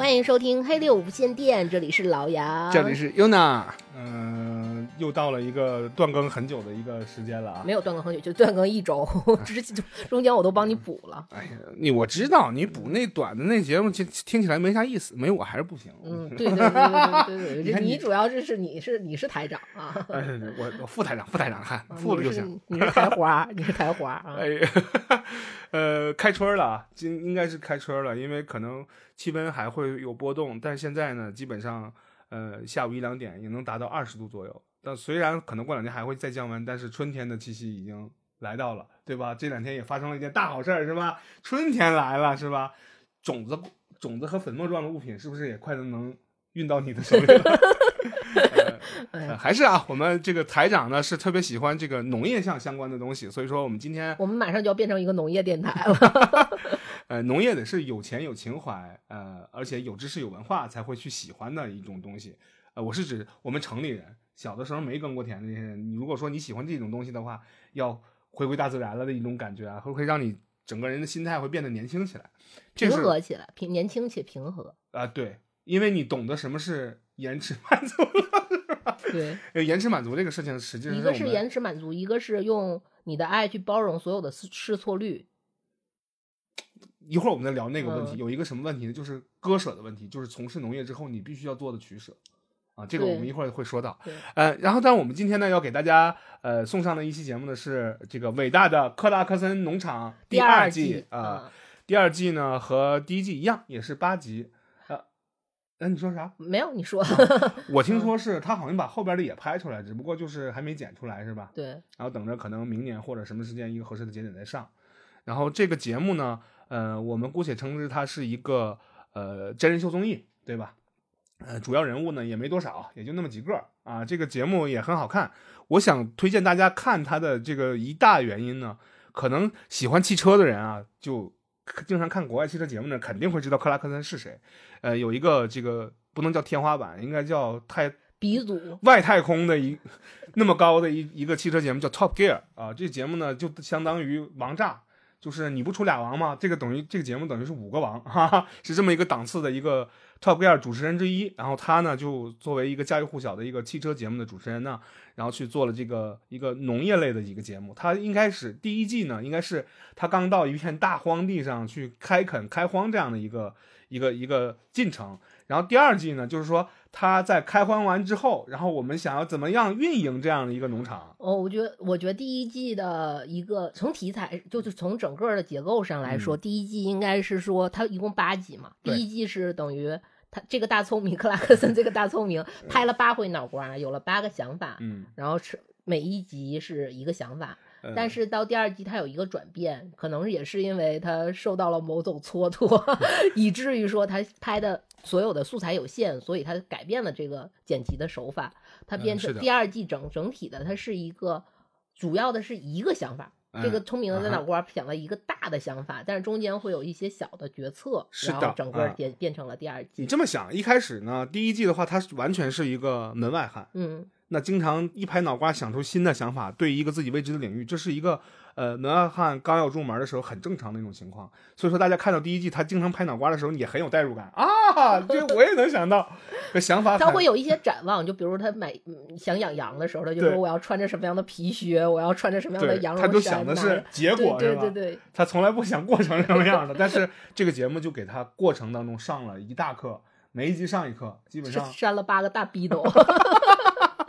欢迎收听黑六无线电，这里是老杨，这里是 UNA。嗯、又到了一个断更很久的一个时间了啊。没有断更很久，就断更一周，之前中间我都帮你补了。哎呀，你我知道你补那短的那节目听听起来没啥意思，没我还是不行。嗯，对对对对对你看你你主要就是你是你是台长啊，哎，我我副台长，副台长看啊副了就行。你是台花，你是台花啊。哎呀，呃，开春了啊，今应该是开春了，因为可能气温还会有波动，但现在呢，基本上呃下午一两点也能达到二十度左右。但虽然可能过两天还会再降温，但是春天的气息已经来到了，对吧？这两天也发生了一件大好事儿，是吧？春天来了，是吧？种子种子和粉末状的物品是不是也快的能运到你的手里了？哎呃还是啊，我们这个台长呢是特别喜欢这个农业项相关的东西，所以说我们今天我们马上就要变成一个农业电台了。呃，农业得是有钱有情怀，呃，而且有知识有文化才会去喜欢的一种东西。呃，我是指我们城里人，小的时候没耕过田的这些人，你如果说你喜欢这种东西的话，要回归大自然了的一种感觉啊，会会让你整个人的心态会变得年轻起来。这平是和起来，平年轻且平和。啊、对，因为你懂得什么是延迟满足了。对，呃延迟满足这个事情，实际上一个是们延迟满足，一个是用你的爱去包容所有的试试错率。一会儿我们再聊那个问题。嗯有一个什么问题呢？就是割舍的问题，就是从事农业之后你必须要做的取舍啊。这个我们一会儿会说到。对，呃，然后，但我们今天呢要给大家呃送上的一期节目呢是这个伟大的克拉克森农场第二季啊、嗯第二季呢和第一季一样，也是八集。呃，哎，你说啥？没有你说，我听说是他好像把后边的也拍出来，只不过就是还没剪出来，是吧？对，然后等着可能明年或者什么时间一个合适的节点再上。然后这个节目呢，呃，我们姑且称之它是一个呃真人秀综艺，对吧？呃，主要人物呢也没多少，也就那么几个啊。这个节目也很好看，我想推荐大家看它的这个一大原因呢，可能喜欢汽车的人啊，就经常看国外汽车节目呢，肯定会知道克拉克森是谁。呃，有一个这个不能叫天花板，应该叫太鼻祖。外太空的一那么高的一一个汽车节目叫 Top Gear 啊，这节目呢就相当于王炸，就是你不出俩王吗？这个等于这个节目等于是五个王，哈哈，是这么一个档次的一个 Top Gear 主持人之一。然后他呢就作为一个家喻户晓的一个汽车节目的主持人呢，然后去做了这个一个农业类的一个节目。他应该是第一季呢，应该是他刚到一片大荒地上去开垦开荒这样的一个一个一个进程。然后第二季呢，就是说他在开荒完之后，然后我们想要怎么样运营这样的一个农场。哦，我觉得，我觉得第一季的一个从题材，就是从整个的结构上来说，第一季应该是说它一共八集嘛，第一季是等于他这个大聪明克拉克森这个大聪明拍了八回脑瓜，有了八个想法，嗯，然后是每一集是一个想法，呃但是到第二季它有一个转变，可能也是因为他受到了某种蹉跎，以至于说他拍的所有的素材有限，所以他改变了这个剪辑的手法，他变成第二季整整体的，它是一个主要的是一个想法。这个嗯聪明的在脑瓜想了一个大的想法，但是中间会有一些小的决策，是的然后整个变成了第二季。你这么想，一开始呢，第一季的话，他完全是一个门外汉，嗯，那经常一拍脑瓜想出新的想法，对一个自己未知的领域，这是一个呃门外汉刚要入门的时候很正常的一种情况。所以说，大家看到第一季他经常拍脑瓜的时候，也很有代入感啊，这我也能想到，这想法他会有一些展望，就比如他买嗯想养羊的时候，他就说我要穿着什么样的皮靴，我要穿着什么样的，羊绒他就想的是结果对？对对对，他从来不想过程什么样的，但是这个节目就给他过程当中上了一大课，每一集上一课，基本上。扇了八个大逼斗。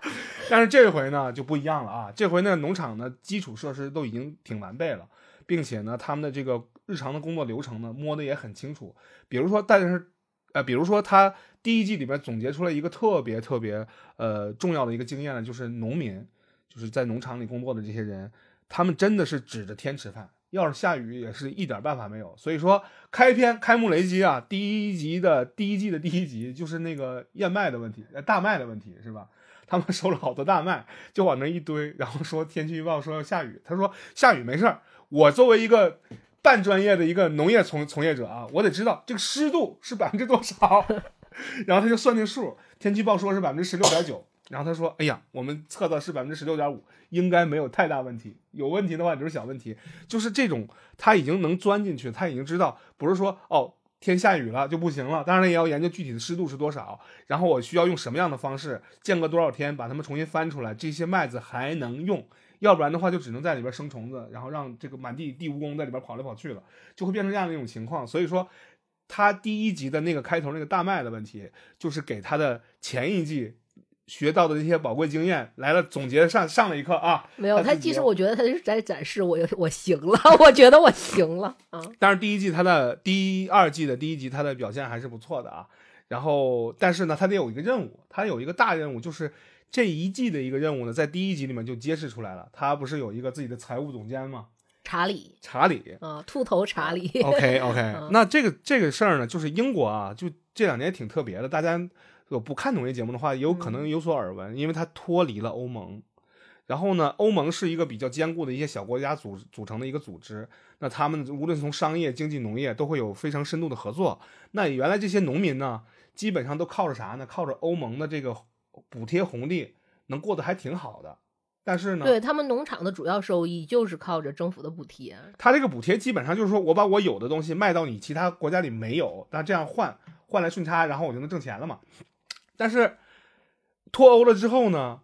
但是这回呢就不一样了啊，这回呢农场的基础设施都已经挺完备了，并且呢他们的这个日常的工作流程呢摸得也很清楚，比如说，但是呃，比如说他第一季里边总结出来一个特别特别呃重要的一个经验呢，就是农民，就是在农场里工作的这些人，他们真的是指着天吃饭。要是下雨也是一点办法没有，所以说开篇开幕雷击啊，第一集的第一季的第一集就是那个燕麦的问题，呃大麦的问题是吧？他们收了好多大麦，就往那一堆，然后说天气预报说要下雨，他说下雨没事儿，我作为一个半专业的一个农业从从业者啊，我得知道这个湿度是百分之多少，然后他就算那数，天气预报说是百分之十六点九，然后他说，哎呀，我们测的是百分之十六点五，应该没有太大问题，有问题的话就是小问题，就是这种他已经能钻进去，他已经知道，不是说哦。天下雨了就不行了，当然也要研究具体的湿度是多少，然后我需要用什么样的方式，间隔多少天把它们重新翻出来，这些麦子还能用，要不然的话就只能在里边生虫子，然后让这个满地地蜈蚣在里边跑来跑去了，就会变成这样的一种情况。所以说，他第一集的那个开头那个大麦的问题，就是给他的前一季。学到的这些宝贵经验来了，总结上上了一课啊。没有，他他自己其实我觉得他是在展示我我行了，我觉得我行了啊。但是第一季他的第二季的第一集他的表现还是不错的啊。然后，但是呢，他得有一个任务，他有一个大任务，就是这一季的一个任务呢，在第一集里面就揭示出来了。他不是有一个自己的财务总监吗？查理查理。啊，秃头查理。OK OK，嗯那这个这个事儿呢，就是英国啊，就这两年挺特别的。大家有不看农业节目的话，有可能有所耳闻，因为它脱离了欧盟。然后呢，欧盟是一个比较坚固的一些小国家组组成的一个组织。那他们无论从商业、经济、农业都会有非常深度的合作。那原来这些农民呢，基本上都靠着啥呢？靠着欧盟的这个补贴红利，能过得还挺好的。但是呢，对他们农场的主要收益就是靠着政府的补贴。他这个补贴基本上就是说我把我有的东西卖到你其他国家里没有，那这样换换来顺差，然后我就能挣钱了嘛。但是脱欧了之后呢，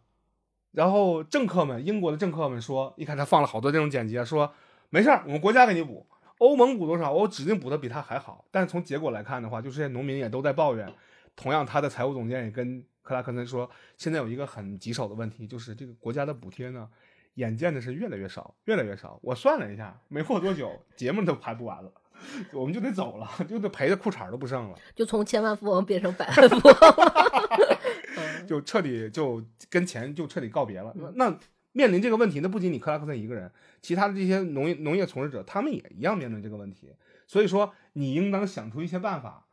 然后政客们，英国的政客们说，一看他放了好多这种简介，说没事儿，我们国家给你补，欧盟补多少，我指定补的比他还好。但是从结果来看的话，就这些农民也都在抱怨。同样，他的财务总监也跟克拉克森说，现在有一个很棘手的问题，就是这个国家的补贴呢，眼见的是越来越少，越来越少。我算了一下，没过多久，节目都拍不完了，我们就得走了，就得赔的裤衩都不剩了，就从千万富翁变成百万富翁 就彻底就跟钱就彻底告别了。那那面临这个问题，那不仅你克拉克森一个人，其他的这些农业农业从事者，他们也一样面临这个问题。所以说，你应当想出一些办法，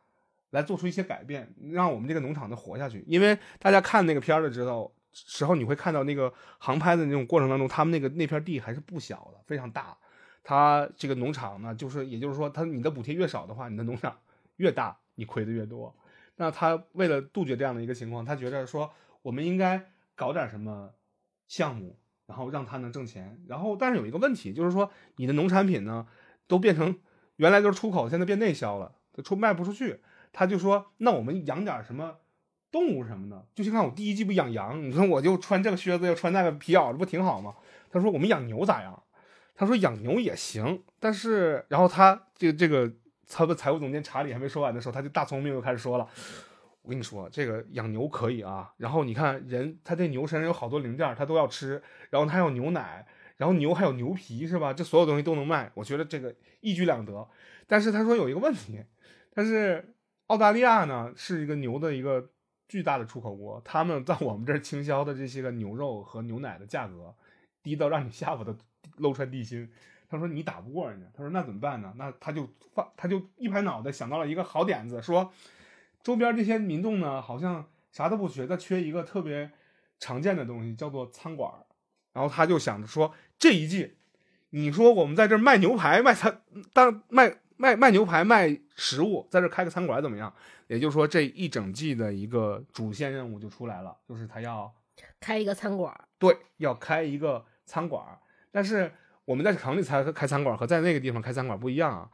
来做出一些改变，让我们这个农场能活下去。因为大家看那个片儿的知道时候，你会看到那个航拍的那种过程当中，他们那个那片地还是不小的，非常大。它这个农场呢，就是也就是说，它你的补贴越少的话，你的农场越大，你亏的越多。那他为了杜绝这样的一个情况，他觉得说我们应该搞点什么项目，然后让他能挣钱。然后，但是有一个问题，就是说你的农产品呢，都变成原来都是出口，现在变内销了，出卖不出去。他就说，那我们养点什么动物什么的，就像看我第一季不养羊，你说我就穿这个靴子，又穿那个皮袄，这不挺好吗？他说我们养牛咋样？他说养牛也行，但是然后他这个这个他的财务总监查理还没说完的时候，他就大聪明又开始说了。我跟你说，这个养牛可以啊，然后你看人，他这牛身上有好多零件，他都要吃，然后他有牛奶，然后牛还有牛皮，是吧？这所有东西都能卖，我觉得这个一举两得。但是他说有一个问题，但是澳大利亚呢是一个牛的一个巨大的出口国，他们在我们这儿倾销的这些个牛肉和牛奶的价格低到让你下巴都露穿地心。他说你打不过人家，他说那怎么办呢？那他就放，他就一拍脑袋想到了一个好点子，说周边这些民众呢好像啥都不缺，他缺一个特别常见的东西，叫做餐馆。然后他就想着说这一季，你说我们在这儿卖牛排、卖餐、当卖卖卖牛排、卖食物，在这儿开个餐馆怎么样？也就是说，这一整季的一个主线任务就出来了，就是他要开一个餐馆，对，要开一个餐馆儿。但是我们在城里才开餐馆和在那个地方开餐馆不一样啊。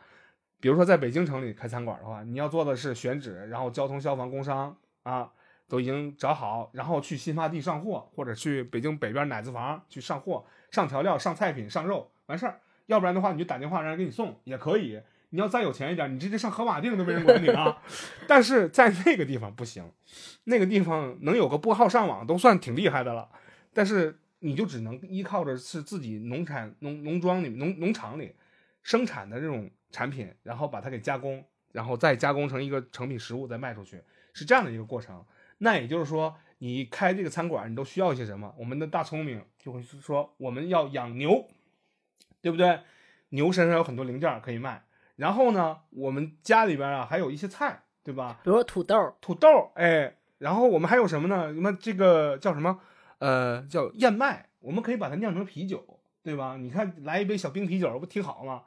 比如说在北京城里开餐馆的话，你要做的是选址，然后交通、消防、工商啊都已经找好，然后去新发地上货，或者去北京北边奶子房去上货、上调料、上菜品、上肉，完事儿。要不然的话，你就打电话让人给你送也可以。你要再有钱一点，你直接上河马定都没人管你啊。但是在那个地方不行，那个地方能有个拨号上网都算挺厉害的了。但是你就只能依靠着是自己农产农农庄里农农场里生产的这种产品，然后把它给加工，然后再加工成一个成品食物再卖出去，是这样的一个过程。那也就是说，你开这个餐馆，你都需要一些什么？我们的大聪明就会说，我们要养牛，对不对？牛身上有很多零件可以卖。然后呢，我们家里边啊还有一些菜，对吧？比如说土豆，土豆，哎，然后我们还有什么呢？什么这个叫什么？呃，叫燕麦，我们可以把它酿成啤酒，对吧？你看，来一杯小冰啤酒不挺好吗？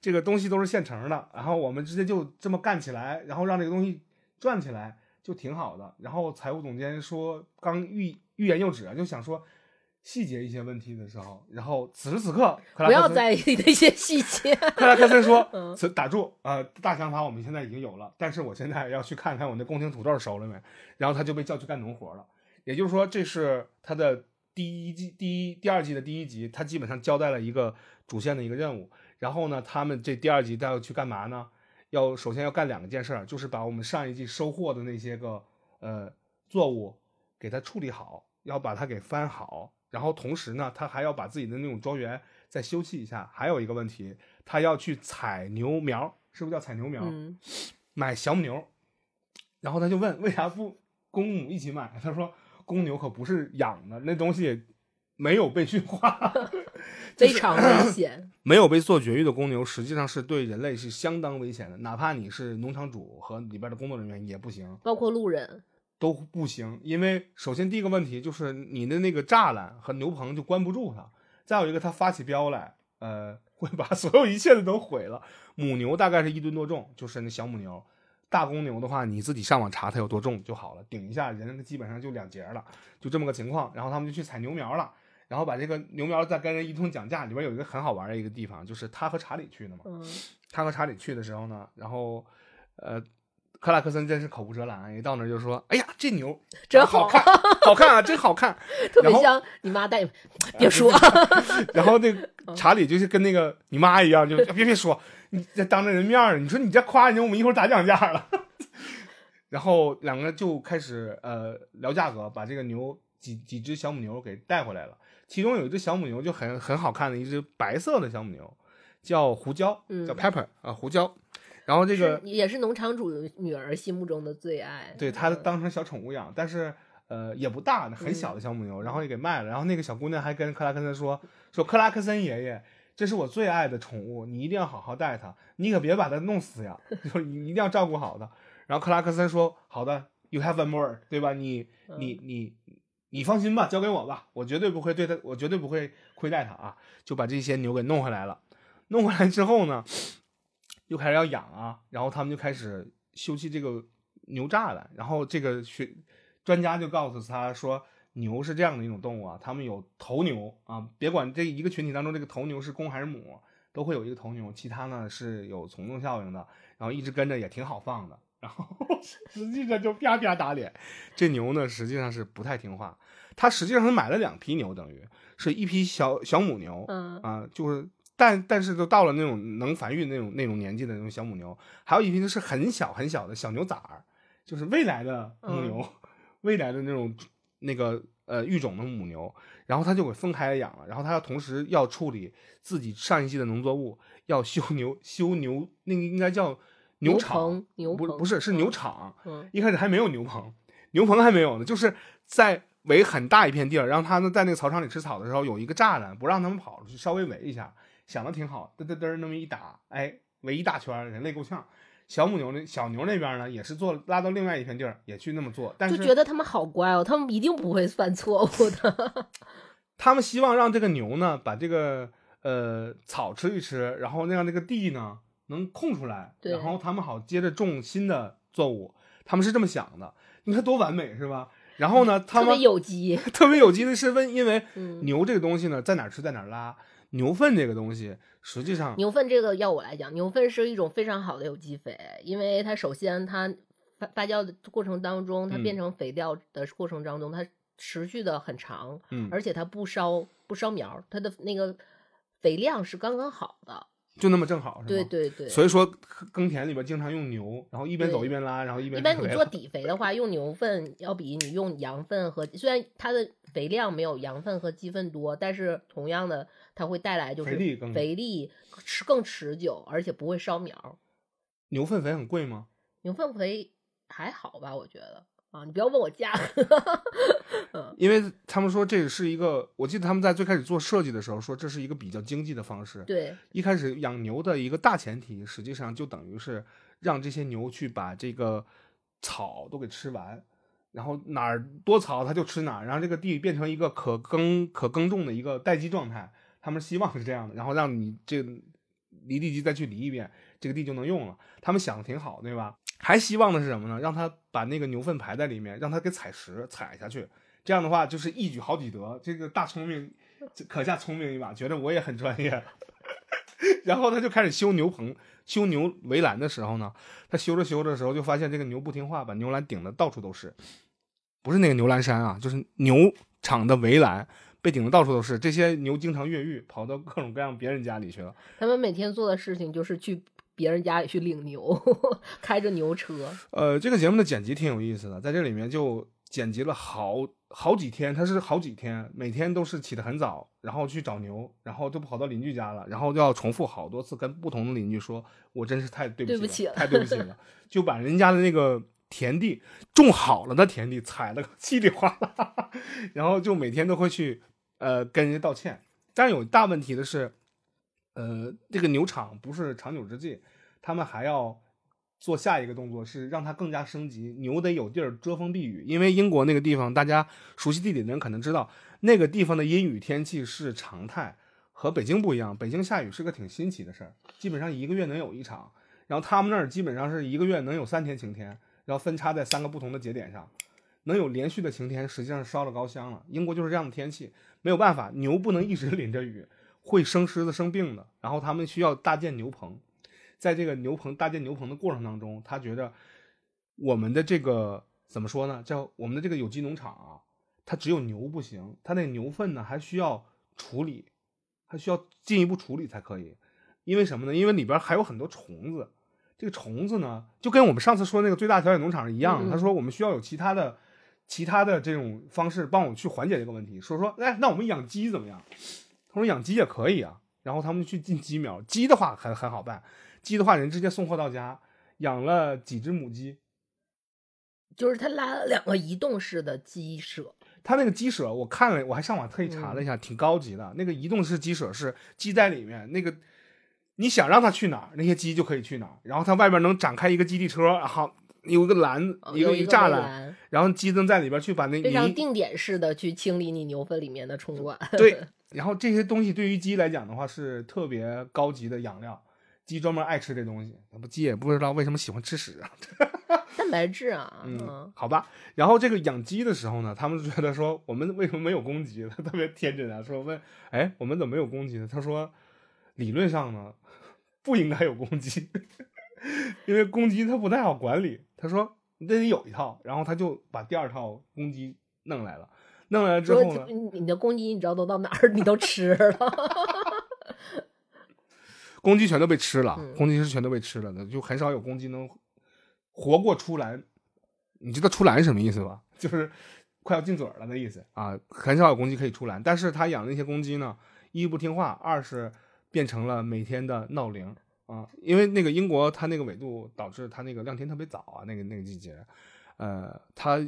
这个东西都是现成的，然后我们直接就这么干起来，然后让这个东西转起来，就挺好的。然后财务总监说，刚欲欲言又止啊，就想说，细节一些问题的时候，然后此时此刻，不要在意那些细节。克拉克森说 嗯：“此打住，呃，大想法我们现在已经有了，但是我现在要去看看我那宫廷土豆熟了没。”然后他就被叫去干农活了。也就是说，这是他的第一季、第一、第二季的第一集，他基本上交代了一个主线的一个任务。然后呢，他们这第二集他要去干嘛呢？要首先要干两件事儿，就是把我们上一季收获的那些个呃作物给它处理好，要把它给翻好。然后同时呢，他还要把自己的那种庄园再修葺一下。还有一个问题，他要去采牛苗，是不是叫采牛苗？嗯，买小母牛。然后他就问为啥不公母一起买？他说公牛可不是养的，那东西没有被驯化，非常危险。没有被做绝育的公牛，实际上是对人类是相当危险的，哪怕你是农场主和里边的工作人员也不行。包括路人，都不行，因为首先第一个问题就是你的那个栅栏和牛棚就关不住它，再有一个它发起飙来，呃，会把 所有一切的都毁了。母牛大概是一吨多重，就是那小母牛，大公牛的话你自己上网查它有多重就好了，顶一下人基本上就两截了，就这么个情况。然后他们就去采牛苗了，然后把这个牛苗再跟人一通讲价。里边有一个很好玩的一个地方，就是他和查理去的嘛，嗯，他和查理去的时候呢，然后呃，克拉克森真是口无遮拦，一到那儿就说：“哎呀，这牛 真好看，好看啊，真好看。特别像你妈带，别说，”然后那查理就是跟那个你妈一样，就别别说，你这当着人面儿，你说你这夸人家，我们一会儿打讲价了。然后两个人就开始呃聊价格，把这个牛几几只小母牛给带回来了。其中有一只小母牛就很很好看的一只白色的小母牛，叫胡椒，嗯叫 Pepper 啊，胡椒。然后这个是也是农场主女儿心目中的最爱。对，他嗯当成小宠物养，但是呃也不大，很小的小母牛，然后也给卖了。然后那个小姑娘还跟克拉克森说说克拉克森爷爷，这是我最爱的宠物，你一定要好好带它，你可别把它弄死呀，就是你一定要照顾好它。然后克拉克森说好的，You have one more，对吧？你你你你放心吧，交给我吧，我绝对不会对它，我绝对不会亏待它啊，就把这些牛给弄回来了。弄回来之后呢，又开始要养啊，然后他们就开始修葺这个牛栅栏，然后这个学专家就告诉他说，牛是这样的一种动物啊，它们有头牛啊，别管这一个群体当中这个头牛是公还是母，都会有一个头牛，其他呢是有从众效应的，然后一直跟着也挺好放的，然后 实际上就啪啪打脸，这牛呢实际上是不太听话，它实际上是买了两批牛，等于是一批小小母牛，嗯啊，就是但但是都到了那种能繁育那种那种年纪的那种小母牛，还有一批就是很小很小的小牛崽儿，就是未来的母牛，未来的那种那个呃育种的母牛，然后他就给分开养了，然后他要同时要处理自己上一季的农作物，要修牛修牛，那个应该叫牛场，棚牛棚不不是是牛场，嗯一开始还没有牛棚，牛棚还没有呢，就是在围很大一片地儿，让他们在那个草场里吃草的时候有一个栅栏，不让他们跑出去，稍微围一下，想的挺好，嘚嘚嘚那么一打，哎，围一大圈，人累够呛。小母牛那小牛那边呢，也是做拉到另外一片地儿，也去那么做，但是就觉得他们好乖哦，他们一定不会犯错误的。他们希望让这个牛呢，把这个呃草吃一吃，然后让这个地呢能空出来，然后他们好接着种新的作物。他们是这么想的，你看多完美是吧？然后呢，他特别们有机，特别有机的是问，因为嗯，牛这个东西呢，在哪儿吃在哪儿拉。牛粪这个东西，实际上牛粪这个要我来讲，牛粪是一种非常好的有机肥，因为它首先它发发酵的过程当中，它嗯变成肥料的过程当中，它持续的很长，嗯，而且它不烧不烧苗，它的那个肥量是刚刚好的。就那么正好是吗？对对对，所以说耕田里边经常用牛，然后一边走一边拉，然后一边一般你做底肥的话，用牛粪要比你用羊粪和虽然它的肥量没有羊粪和鸡粪多，但是同样的它会带来就是肥力更肥力持更持久，而且不会烧苗。牛粪肥很贵吗？牛粪肥还好吧，我觉得啊，你不要问我价格。因为他们说这是一个，我记得他们在最开始做设计的时候说这是一个比较经济的方式。对，一开始养牛的一个大前提，实际上就等于是让这些牛去把这个草都给吃完，然后哪儿多草它就吃哪儿，然后这个地变成一个可耕可耕种的一个待机状态。他们希望是这样的，然后让你这个犁地机再去犁一遍，这个地就能用了。他们想的挺好，对吧？还希望的是什么呢？让他把那个牛粪排在里面，让它给踩实踩下去，这样的话就是一举好几得，这个大聪明可下聪明一把，觉得我也很专业。然后他就开始修牛棚、修牛围栏的时候呢，他修着修着的时候就发现这个牛不听话，把牛栏顶的到处都是，不是那个牛栏山啊，就是牛场的围栏被顶的到处都是。这些牛经常越狱，跑到各种各样别人家里去了。他们每天做的事情就是去别人家里去领牛，开着牛车。呃，这个节目的剪辑挺有意思的，在这里面就剪辑了好好几天，他是好几天，每天都是起得很早，然后去找牛，然后就跑到邻居家了，然后就要重复好多次，跟不同的邻居说：“我真是太对不起太对不起了。”就把人家的那个田地种好了的田地踩了个稀里哗啦，然后就每天都会去呃跟人家道歉。但有大问题的是，呃，这个牛场不是长久之计，他们还要做下一个动作，是让它更加升级。牛得有地儿遮风避雨，因为英国那个地方，大家熟悉地理的人可能知道，那个地方的阴雨天气是常态，和北京不一样。北京下雨是个挺新奇的事儿，基本上一个月能有一场，然后他们那儿基本上是一个月能有三天晴天，然后分插在三个不同的节点上，能有连续的晴天，实际上烧了高香了。英国就是这样的天气，没有办法，牛不能一直 淋着雨。会生虱子、生病的，然后他们需要搭建牛棚，在这个牛棚搭建牛棚的过程当中，他觉得我们的这个怎么说呢？叫我们的这个有机农场啊，它只有牛不行，它那牛粪呢还需要处理，还需要进一步处理才可以。因为什么呢？因为里边还有很多虫子，这个虫子呢就跟我们上次说那个最大小野农场是一样。嗯嗯他说我们需要有其他的、其他的这种方式帮我们去缓解这个问题。说说，哎，那我们养鸡怎么样？他说养鸡也可以啊，然后他们去进鸡苗，鸡的话很很好办，鸡的话人直接送货到家，养了几只母鸡，就是他拉了两个移动式的鸡舍，他那个鸡舍我看了，我还上网特意查了一下，挺高级的。那个移动式鸡舍是鸡在里面，那个你想让它去哪儿，那些鸡就可以去哪儿，然后它外边能展开一个基地车，然后有一个篮，一个一个栅栏，然后鸡能在里边去把那非常泥定点式的去清理你牛粪里面的虫卵。对，然后这些东西对于鸡来讲的话是特别高级的养料，鸡专门爱吃这东西，那不鸡也不知道为什么喜欢吃屎啊。蛋白质啊，嗯，好吧。然后这个养鸡的时候呢，他们就觉得说我们为什么没有公鸡？他特别天真啊，说问，哎，我们怎么没有公鸡呢？他说，理论上呢不应该有公鸡，因为公鸡它不太好管理。他说你得有一套，然后他就把第二套公鸡弄来了。弄来了之后呢，你你的公鸡你知道都到哪儿？你都吃了。公鸡全都被吃了，嗯公鸡是全都被吃了的，就很少有公鸡能活过出栏。你知道出栏是什么意思吧？就是快要进嘴儿了的意思啊。很少有公鸡可以出栏，但是他养的那些公鸡呢，一不听话，二是变成了每天的闹铃啊。因为那个英国它那个纬度导致它那个亮天特别早啊，那个那个季节，呃，它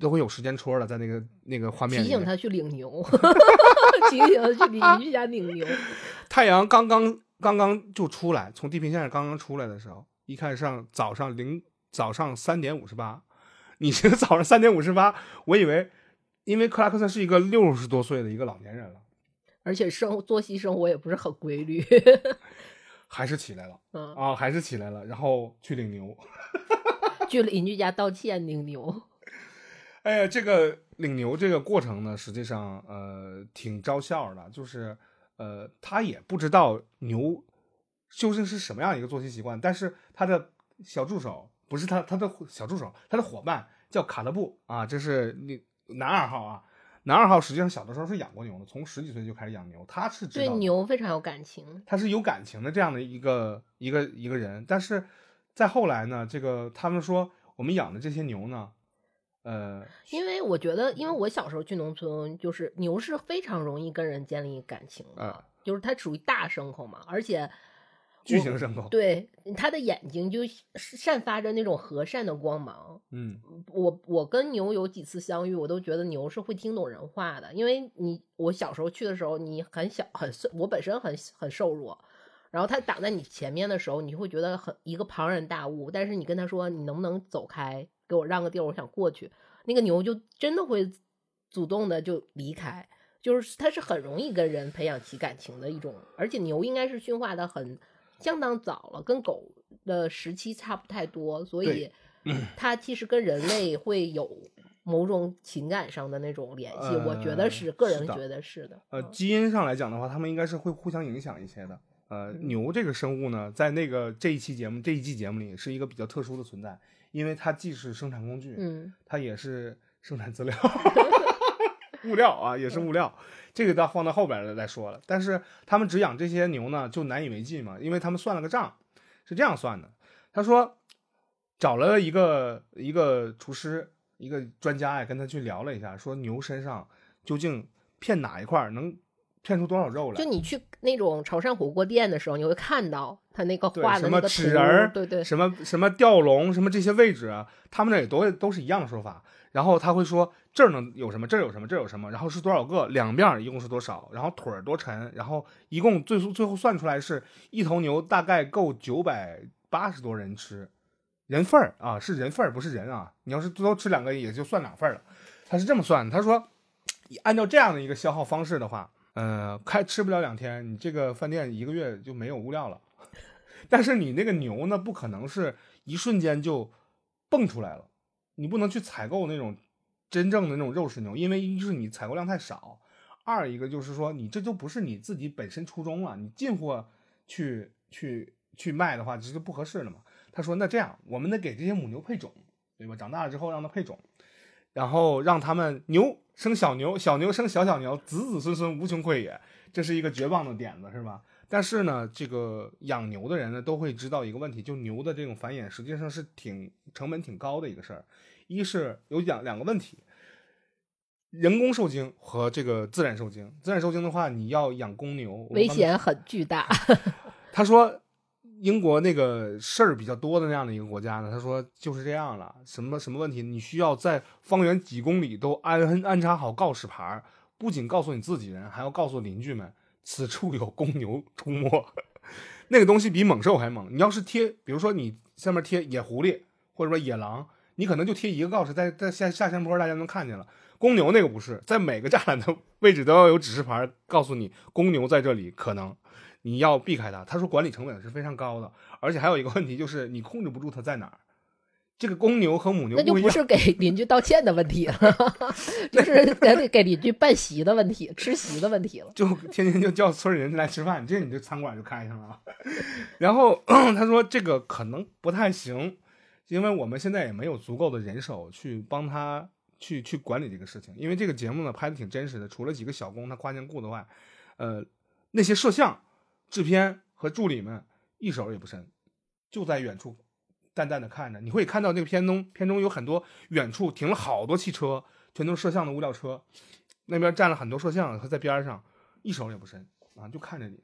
都会有时间戳的，在那个那个画面。提醒他去领牛，提醒他去邻居家领牛。太阳刚刚刚刚就出来，从地平线上刚刚出来的时候，一看上早上零早上三点五十八，你这个早上三点五十八，我以为，因为克拉克森是一个六十多岁的一个老年人了，而且生作息生活也不是很规律。还是起来了嗯，啊，还是起来了，然后去领牛。去邻居家道歉领牛。哎呀，这个领牛这个过程呢，实际上呃挺招笑的，就是呃他也不知道牛究竟是什么样一个作息习惯，但是他的小助手不是他他的小助手，他的伙伴叫卡勒布啊，这是那男二号啊，男二号实际上小的时候是养过牛的，从十几岁就开始养牛，他是对牛非常有感情。他是有感情的这样的一个一个一个人，但是再后来呢，这个他们说我们养的这些牛呢，呃，因为我觉得，因为我小时候去农村，就是牛是非常容易跟人建立感情的，啊就是它属于大牲口嘛，而且巨型牲口，对它的眼睛就散发着那种和善的光芒。嗯。我我跟牛有几次相遇，我都觉得牛是会听懂人话的，因为你我小时候去的时候，你很小很瘦，我本身很很瘦弱，然后它挡在你前面的时候，你会觉得很一个庞然大物，但是你跟他说你能不能走开，给我让个地儿，我想过去，那个牛就真的会主动的就离开，就是它是很容易跟人培养起感情的一种，而且牛应该是驯化的很相当早了，跟狗的时期差不太多，所以它其实跟人类会有某种情感上的那种联系，我觉得呃是，个人觉得是的。呃，嗯基因上来讲的话，它们应该是会互相影响一些的。呃，嗯牛这个生物呢，在那个这一期节目这一季节目里是一个比较特殊的存在，因为它既是生产工具，嗯它也是生产资料，物料啊，也是物料。这个到放到后边儿再说了。但是他们只养这些牛呢，就难以为继嘛，因为他们算了个账，是这样算的。他说找了一个一个厨师，一个专家呀，跟他去聊了一下，说牛身上究竟骗哪一块儿能骗出多少肉来就。你去那种潮汕火锅店的时候，你会看到他那个画的那个图齿人儿对对，什么什么吊龙，什么这些位置啊，他们那也都都是一样的说法。然后他会说这儿能有什么，这儿有什么，这儿有什么，然后是多少个，两面一共是多少，然后腿儿多沉，然后一共最后最后算出来是一头牛大概够九百八十多人吃，人份儿啊是人份儿不是人啊，你要是多吃两个也就算两份儿了，他是这么算的。他说按照这样的一个消耗方式的话，呃，开吃不了两天，你这个饭店一个月就没有物料了。但是你那个牛呢，不可能是一瞬间就蹦出来了，你不能去采购那种真正的那种肉食牛，因为一是你采购量太少，二一个就是说你这就不是你自己本身初衷了，你进货去去去卖的话，这就不合适了嘛。他说那这样，我们得给这些母牛配种，对吧？长大了之后让它配种，然后让他们牛生小牛，小牛生小小牛，子子孙孙无穷匮也，这是一个绝棒的点子，是吧？但是呢，这个养牛的人呢，都会知道一个问题，就牛的这种繁衍实际上是挺成本挺高的一个事儿。一是有两两个问题，人工受精和这个自然受精。自然受精的话，你要养公牛，危险很巨大。他说，英国那个事儿比较多的那样的一个国家呢，他说就是这样了。什么什么问题？你需要在方圆几公里都安安插好告示牌儿，不仅告诉你自己人，还要告诉邻居们此处有公牛出没。那个东西比猛兽还猛。你要是贴，比如说你下面贴野狐狸或者说野狼，你可能就贴一个告示，在在下下山坡大家能看见了。公牛那个不是，在每个栅栏的位置都要有指示牌告诉你公牛在这里，可能你要避开它。他说管理成本是非常高的，而且还有一个问题就是你控制不住它在哪儿。这个公牛和母牛那就不是给邻居道歉的问题了，就是给给邻居办席的问题、吃席的问题了。就天天就叫村里人来吃饭，这你这餐馆就开上了。然后 他说这个可能不太行，因为我们现在也没有足够的人手去帮他去去管理这个事情。因为这个节目呢拍的挺真实的，除了几个小工他夸肩顾的外，呃，那些摄像、制片和助理们一手也不伸，就在远处淡淡的看着。你会看到那个片中片中有很多远处停了好多汽车，全都是摄像的物料车，那边站了很多摄像，他在边上一手也不伸啊，就看着你。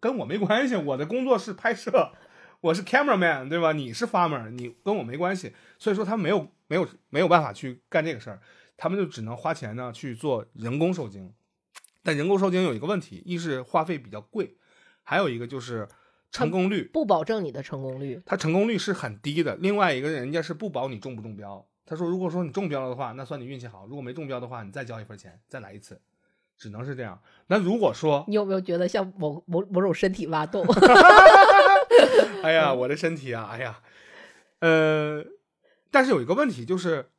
跟我没关系，我的工作是拍摄，我是 cameraman，对吧？你是 farmer，你跟我没关系，所以说他没有没有没有办法去干这个事儿，他们就只能花钱呢去做人工受精。但人工受精有一个问题，一是花费比较贵，还有一个就是成功率，不保证你的成功率。它成功率是很低的。另外一个人家是不保你中不中标，他说如果说你中标了的话，那算你运气好；如果没中标的话，你再交一份钱，再来一次，只能是这样。那如果说你有没有觉得像某某某种身体挖洞？哎呀，我的身体啊，哎呀，呃，但是有一个问题就是，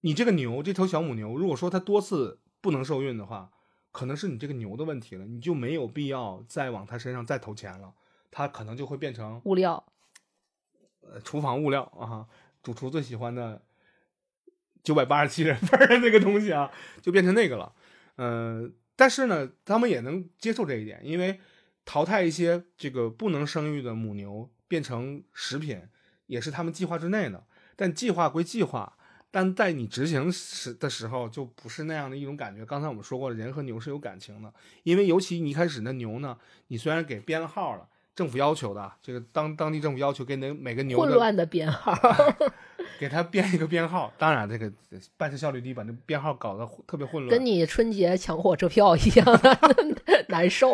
你这个牛，这头小母牛，如果说它多次不能受孕的话，可能是你这个牛的问题了，你就没有必要再往它身上再投钱了，它可能就会变成物料呃厨房物料啊，主厨最喜欢的九百八十七人份的那个东西啊，就变成那个了。呃，但是呢，他们也能接受这一点，因为淘汰一些这个不能生育的母牛变成食品，也是他们计划之内的。但计划归计划，但在你执行时的时候，就不是那样的一种感觉。刚才我们说过了，人和牛是有感情的，因为尤其你一开始那牛呢，你虽然给编了号了。政府要求的，这个当当地政府要求给那每个牛混乱的编号 给他编一个编号。当然，这个办事效率低，把那编号搞得特别混乱。跟你春节抢火车票一样 难受。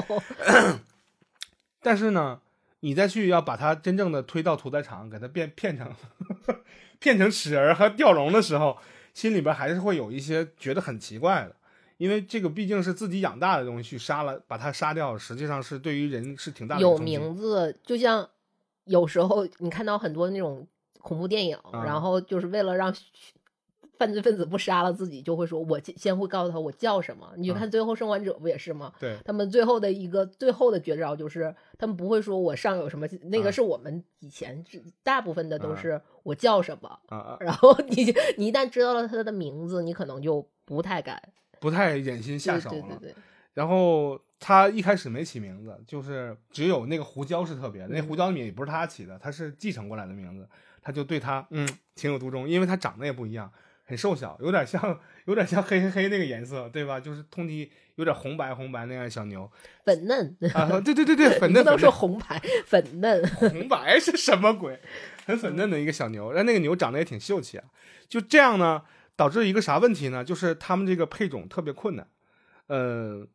但是呢，你再去要把它真正的推到屠宰场，给它变骗成骗成齿儿和吊笼的时候，心里边还是会有一些觉得很奇怪的。因为这个毕竟是自己养大的东西，去杀了把它杀掉，实际上是对于人是挺大的有名字，就像有时候你看到很多那种恐怖电影，啊然后就是为了让犯罪分子不杀了自己，就会说我先会告诉他我叫什么。你就看最后生还者不也是吗？对，他们最后的一个最后的绝招就是，他们不会说我上有什么，那啊个是我们以前是大部分的都啊是我叫什么，啊啊，然后你你一旦知道了他的名字，你可能就不太敢不太忍心下手了。对对对，然后他一开始没起名字，就是只有那个胡椒是特别的，那嗯胡椒的名也不是他起的，他是继承过来的名字，他就对他嗯情有独钟，因为他长得也不一样，很瘦小，有点像有点像黑黑黑那个颜色，对吧？就是通体有点红白红白那样的小牛粉嫩，啊，对对对对，粉你不能说嫩都是，红牌粉嫩，红白是什么鬼？很粉嫩的一个小牛，然后那个牛长得也挺秀气啊，就这样呢，导致一个啥问题呢？就是他们这个配种特别困难，呃，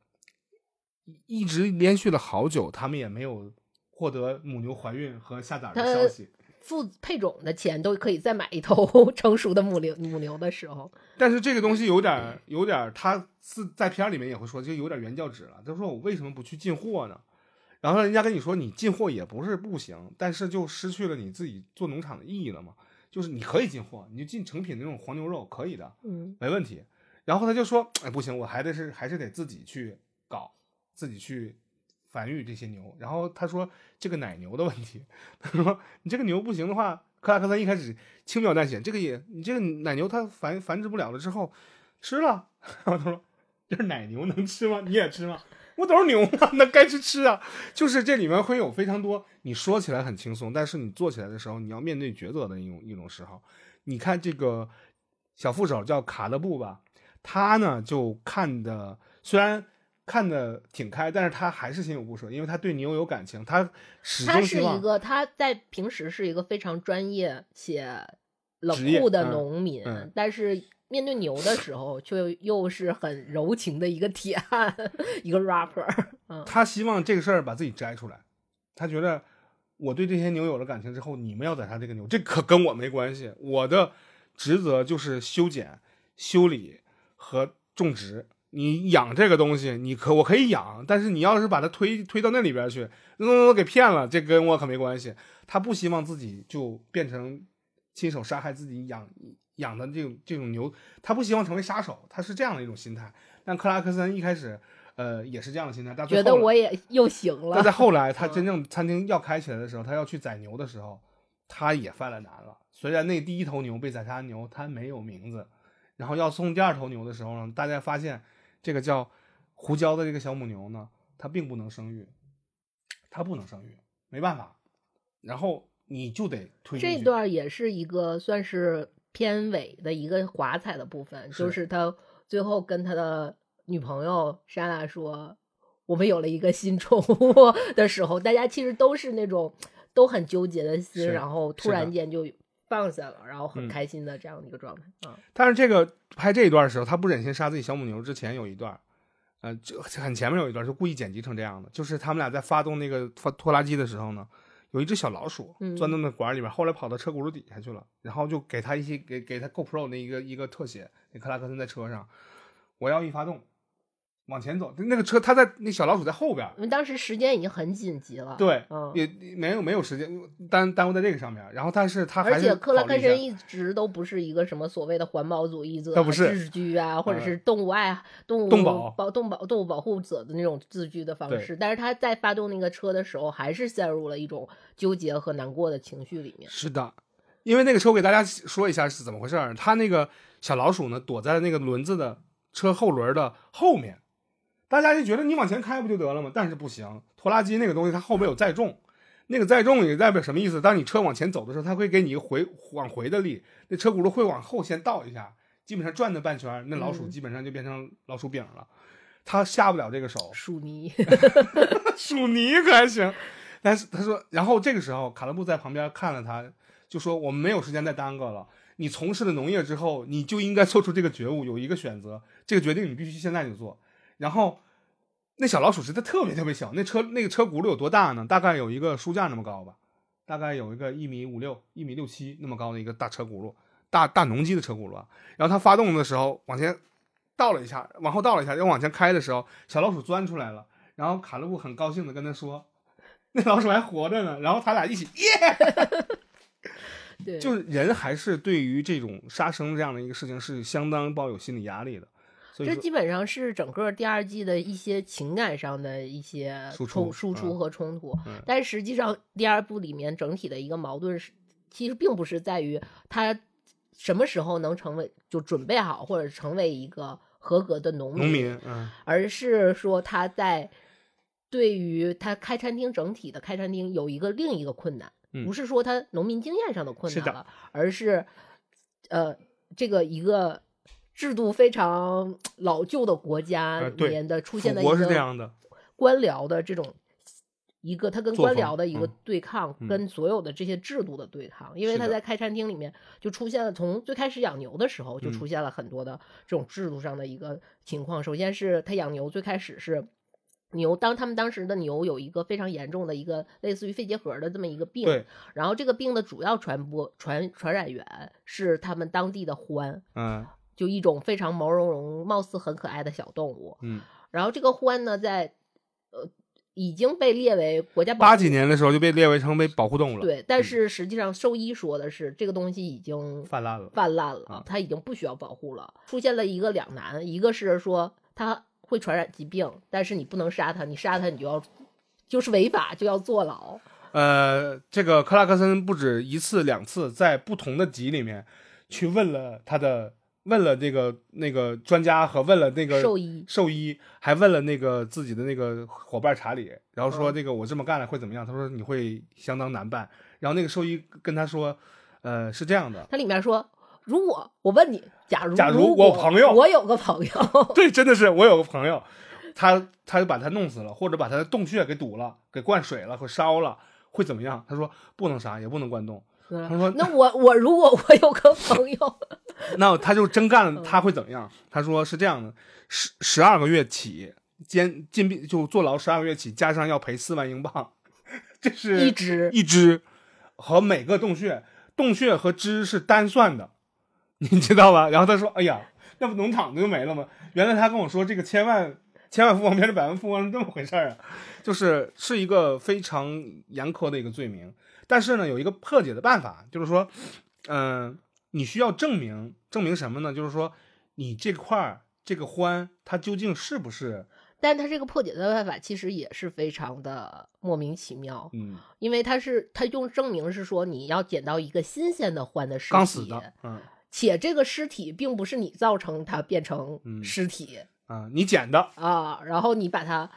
一直连续了好久，他们也没有获得母牛怀孕和下崽的消息。付配种的钱都可以再买一头 成熟的母牛母牛的时候，但是这个东西有点儿有点儿，他是在片里面也会说，就有点原教旨了。他说我为什么不去进货呢？然后人家跟你说你进货也不是不行，但是就失去了你自己做农场的意义了嘛。就是你可以进货，你就进成品那种黄牛肉可以的，嗯，没问题。然后他就说，哎，不行，我还得是还是得自己去搞，自己去繁育这些牛。然后他说这个奶牛的问题，他说你这个牛不行的话，克拉克森一开始轻描淡写，这个也你这个奶牛它繁繁殖不了了之后吃了，然后他说这奶牛能吃吗？你也吃吗？我都是牛嘛，那该吃吃啊。就是这里面会有非常多，你说起来很轻松，但是你做起来的时候，你要面对抉择的一种一种时候。你看这个小副手叫卡勒布吧，他呢就看的虽然看的挺开，但是他还是心有不舍，因为他对牛有感情，他始他是终希望一个他在平时是一个非常专业且冷酷的嗯农民，嗯但是面对牛的时候却又是很柔情的一个铁汉，一个 rapper。嗯，他希望这个事儿把自己摘出来，他觉得我对这些牛有了感情之后，你们要宰杀这个牛，这可跟我没关系，我的职责就是修剪、修理和种植。你养这个东西，你可我可以养，但是你要是把它推推到那里边去，弄弄，给骗了，这跟我可没关系。他不希望自己就变成亲手杀害自己养养的这种这种牛，他不希望成为杀手，他是这样的一种心态。但克拉克森一开始，呃，也是这样的心态。但最觉得后我也又行了但。在后来，他嗯 真正餐厅要开起来的时候，他要去宰牛的时候，他也犯了难了。虽然那第一头牛被宰杀牛他没有名字，然后要送第二头牛的时候呢，大家发现这个叫胡椒的这个小母牛呢，它并不能生育，它不能生育，没办法。然后你就得推这段也是一个算是片尾的一个华彩的部分，是就是他最后跟他的女朋友莎拉说：“我们有了一个新宠物”的时候，大家其实都是那种都很纠结的心，然后突然间就放下了，然后很嗯开心的这样的一个状态啊。但是这个拍这一段的时候，他不忍心杀自己小母牛之前有一段，呃，就很前面有一段是故意剪辑成这样的，就是他们俩在发动那个拖拖拉机的时候呢，有一只小老鼠嗯钻到那管里边，后来跑到车轱辘底下去了，然后就给他一些给给他 GoPro 那一个一个特写，那克拉克森在车上，我要一发动，往前走，那个车他在那小老鼠在后边，因为当时时间已经很紧急了，对，嗯。也没有没有时间耽耽误在这个上面，然后但是他而且克拉克森一直都不是一个什么所谓的环保主义者、自居啊，或者呃是动物爱、动物动保保动保动物保护者的那种自居的方式。但是他在发动那个车的时候，还是陷入了一种纠结和难过的情绪里面。是的，因为那个车我给大家说一下是怎么回事儿。它那个小老鼠呢，躲在那个轮子的车后轮的后面，大家就觉得你往前开不就得了吗？但是不行，拖拉机那个东西它后边有载重，那个载重也代表什么意思？当你车往前走的时候，它会给你一个回往回的力，那车轱辘会往后先倒一下，基本上转那半圈，那老鼠嗯基本上就变成老鼠饼了。它下不了这个手，鼠泥，鼠泥可还行。但是他说，然后这个时候卡勒布在旁边看了他，就说我们没有时间再耽搁了。你从事了农业之后，你就应该做出这个觉悟，有一个选择，这个决定你必须现在就做。然后那小老鼠实在特别特别小，那车那个车轱辘有多大呢？大概有一个书架那么高吧，大概有一个一米五六、一米六七那么高的一个大车轱辘，大大农机的车轱辘啊。然后它发动的时候往前倒了一下，往后倒了一下，要往前开的时候，小老鼠钻出来了。然后卡勒布很高兴的跟他说：“ 那老鼠还活着呢。”然后他俩一起耶，对，就是人还是对于这种杀生这样的一个事情是相当抱有心理压力的。这基本上是整个第二季的一些情感上的一些冲出输出嗯和冲突，嗯。但实际上第二部里面整体的一个矛盾是，其实并不是在于他什么时候能成为就准备好或者成为一个合格的农农民，嗯。而是说他在对于他开餐厅整体的开餐厅有一个另一个困难，嗯。不是说他农民经验上的困难了，而是呃这个一个制度非常老旧的国家里面的出现的官僚的这种。一个他跟官僚的一个嗯对抗，嗯跟所有的这些制度的对抗，因为他在开餐厅里面就出现了，从最开始养牛的时候就嗯出现了很多的这种制度上的一个情况。首先是他养牛最开始是牛，当他们当时的牛有一个非常严重的一个类似于肺结核的这么一个病，然后这个病的主要传播传传染源是他们当地的獾，嗯就一种非常毛茸茸、貌似很可爱的小动物。嗯，然后这个獾呢，在呃已经被列为国家保护八几年的时候就被列为成为保护动物了，对，但嗯是实际上兽医说的是这个东西已经泛滥了，泛滥了啊，它已经不需要保护了。出现了一个两难，一个是说它会传染疾病，但是你不能杀它，你杀它你就要就是违法，就要坐牢。呃，这个克拉克森不止一次两次在不同的集里面去问了他的问了这个那个专家和问了那个兽医兽医，还问了那个自己的那个伙伴查理，然后说嗯这个我这么干了会怎么样？他说你会相当难办。然后那个兽医跟他说，呃，是这样的，他里面说，如果我问你，假如假如我朋友我有个朋友，对，真的是我有个朋友，他他就把他弄死了，或者把他的洞穴给堵了，给灌水了或烧了，会怎么样？他说不能杀，也不能灌洞。他说那我我如果我有个朋友，那他就真干了，嗯他会怎么样？他说是这样的，十十二个月起，监禁闭就坐牢十二个月起，加上要赔四万英镑，这是一只一只和每个洞穴，洞穴和只是单算的，你知道吧？然后他说：“哎呀，那不农场子就没了吗？”原来他跟我说这个千万千万富翁变成百万富翁是这么回事儿啊，就是是一个非常严苛的一个罪名。但是呢，有一个破解的办法，就是说，嗯、你需要证明证明什么呢？就是说，你这块儿这个獾它究竟是不是但它这个破解的办法其实也是非常的莫名其妙，嗯因为它是它用证明是说你要捡到一个新鲜的獾的尸体，刚死的？嗯且这个尸体并不是你造成它变成嗯尸体、啊，你捡的，啊，然后你把它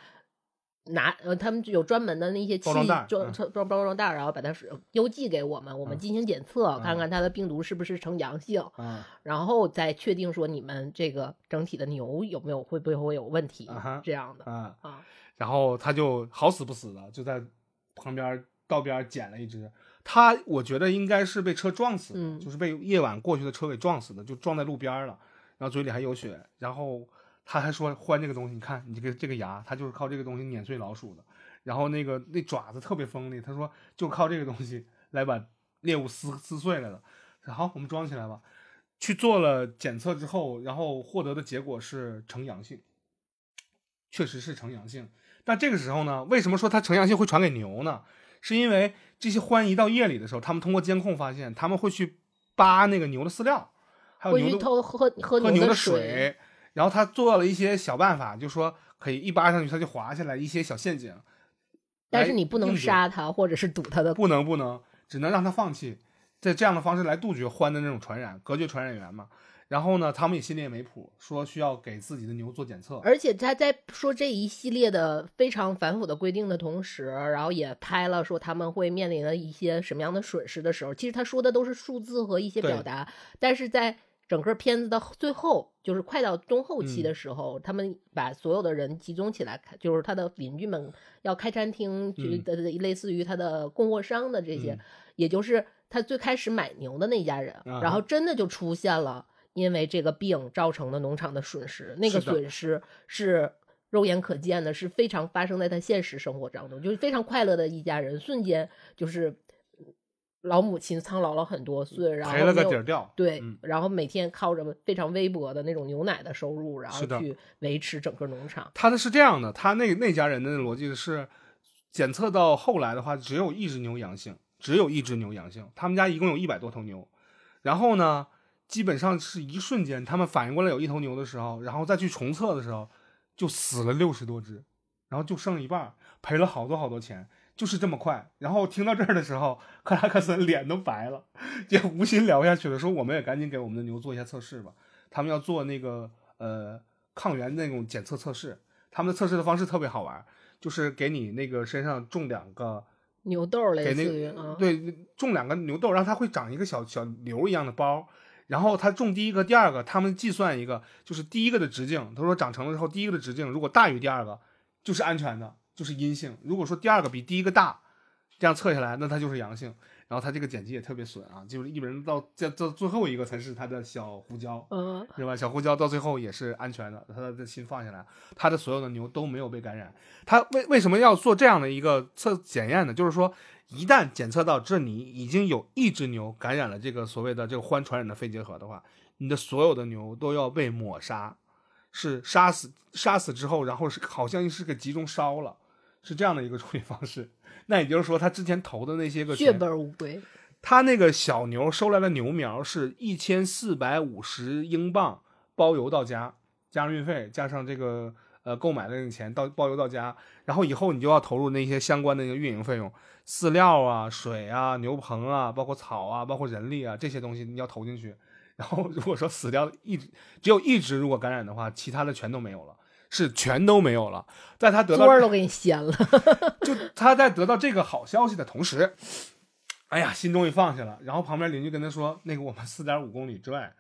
拿，呃，他们有专门的那些器装袋装包装袋，然后把它邮寄给我们，我们嗯进行检测，嗯看看它的病毒是不是呈阳性，啊然后再确定说你们这个整体的牛有没有会不会有问题，啊这样的啊，啊，然后他就好死不死的就在旁边道边捡了一只。他我觉得应该是被车撞死的，嗯就是被夜晚过去的车给撞死的，就撞在路边了，然后嘴里还有血，然后他还说换这个东西，你看你这个这个牙，它就是靠这个东西碾碎老鼠的，然后那个那爪子特别锋利，他说就靠这个东西来把猎物撕撕碎了的。好，我们装起来吧。去做了检测之后，然后获得的结果是呈阳性，确实是呈阳性。但这个时候呢，为什么说它呈阳性会传给牛呢？是因为这些獾一到夜里的时候，他们通过监控发现，他们会去扒那个牛的饲料，还有牛的偷喝喝喝牛的，水。然后他做了一些小办法，就说可以一扒上去他就滑下来一些小陷阱，但是你不能杀他，或者是堵他的不能不能，只能让他放弃，在这样的方式来杜绝獾的那种传染，隔绝传染源嘛。然后呢，他们也心里也没谱，说需要给自己的牛做检测。而且他在说这一系列的非常反腐的规定的同时，然后也拍了说他们会面临的一些什么样的损失的时候，其实他说的都是数字和一些表达，但是在整个片子的最后，就是快到中后期嗯。的时候，他们把所有的人集中起来，开，就是他的邻居们要开餐厅，就类似于他的供货商的这些，嗯。也就是他最开始买牛的那家人，啊然后真的就出现了。因为这个病造成的农场的损失，那个损失是肉眼可见的，是非常发生在他现实生活当中，就是非常快乐的一家人，瞬间就是老母亲苍老了很多岁，然后赔了个底儿掉。对，嗯然后每天靠着非常微薄的那种牛奶的收入，然后去维持整个农场。他的是这样的，他那那家人的逻辑是，检测到后来的话，只有一只牛阳性，只有一只牛阳性。他们家一共有一百多头牛，然后呢，基本上是一瞬间，他们反应过来有一头牛的时候，然后再去重测的时候，就死了六十多只，然后就剩一半，赔了好多好多钱。就是这么快，然后听到这儿的时候，克拉克森脸都白了，就无心聊下去了。说我们也赶紧给我们的牛做一下测试吧。他们要做那个呃抗原那种检测测试，他们的测试的方式特别好玩，就是给你那个身上种两个牛痘，类似于对种两个牛痘，让它会长一个小小瘤一样的包。然后他种第一个、第二个，他们计算一个，就是第一个的直径，他说长成了之后，第一个的直径如果大于第二个，就是安全的。就是阴性。如果说第二个比第一个大，这样测下来，那它就是阳性。然后它这个碱基也特别损啊，就是一人到这到最后一个才是它的小胡椒，嗯，对吧？小胡椒到最后也是安全的，它的心放下来，它的所有的牛都没有被感染。它为为什么要做这样的一个测检验呢？就是说，一旦检测到这里已经有一只牛感染了这个所谓的这个欢传染的肺结核的话，你的所有的牛都要被抹杀，是杀死杀死之后，然后是好像是个集中烧了。是这样的一个处理方式，那也就是说，他之前投的那些个血本无归。他那个小牛收来的牛苗是一千四百五十英镑，包邮到家，加上运费，加上这个呃购买的那个钱到包邮到家。然后以后你就要投入那些相关的那个运营费用，饲料啊、水啊、牛棚啊、包括草啊、包括人力啊这些东西你要投进去。然后如果说死掉一只有一只如果感染的话，其他的全都没有了。是全都没有了，在他得到桌都给你掀了，就他在得到这个好消息的同时，哎呀，心终于放下了。然后旁边邻居跟他说：“那个我们四点五公里之外，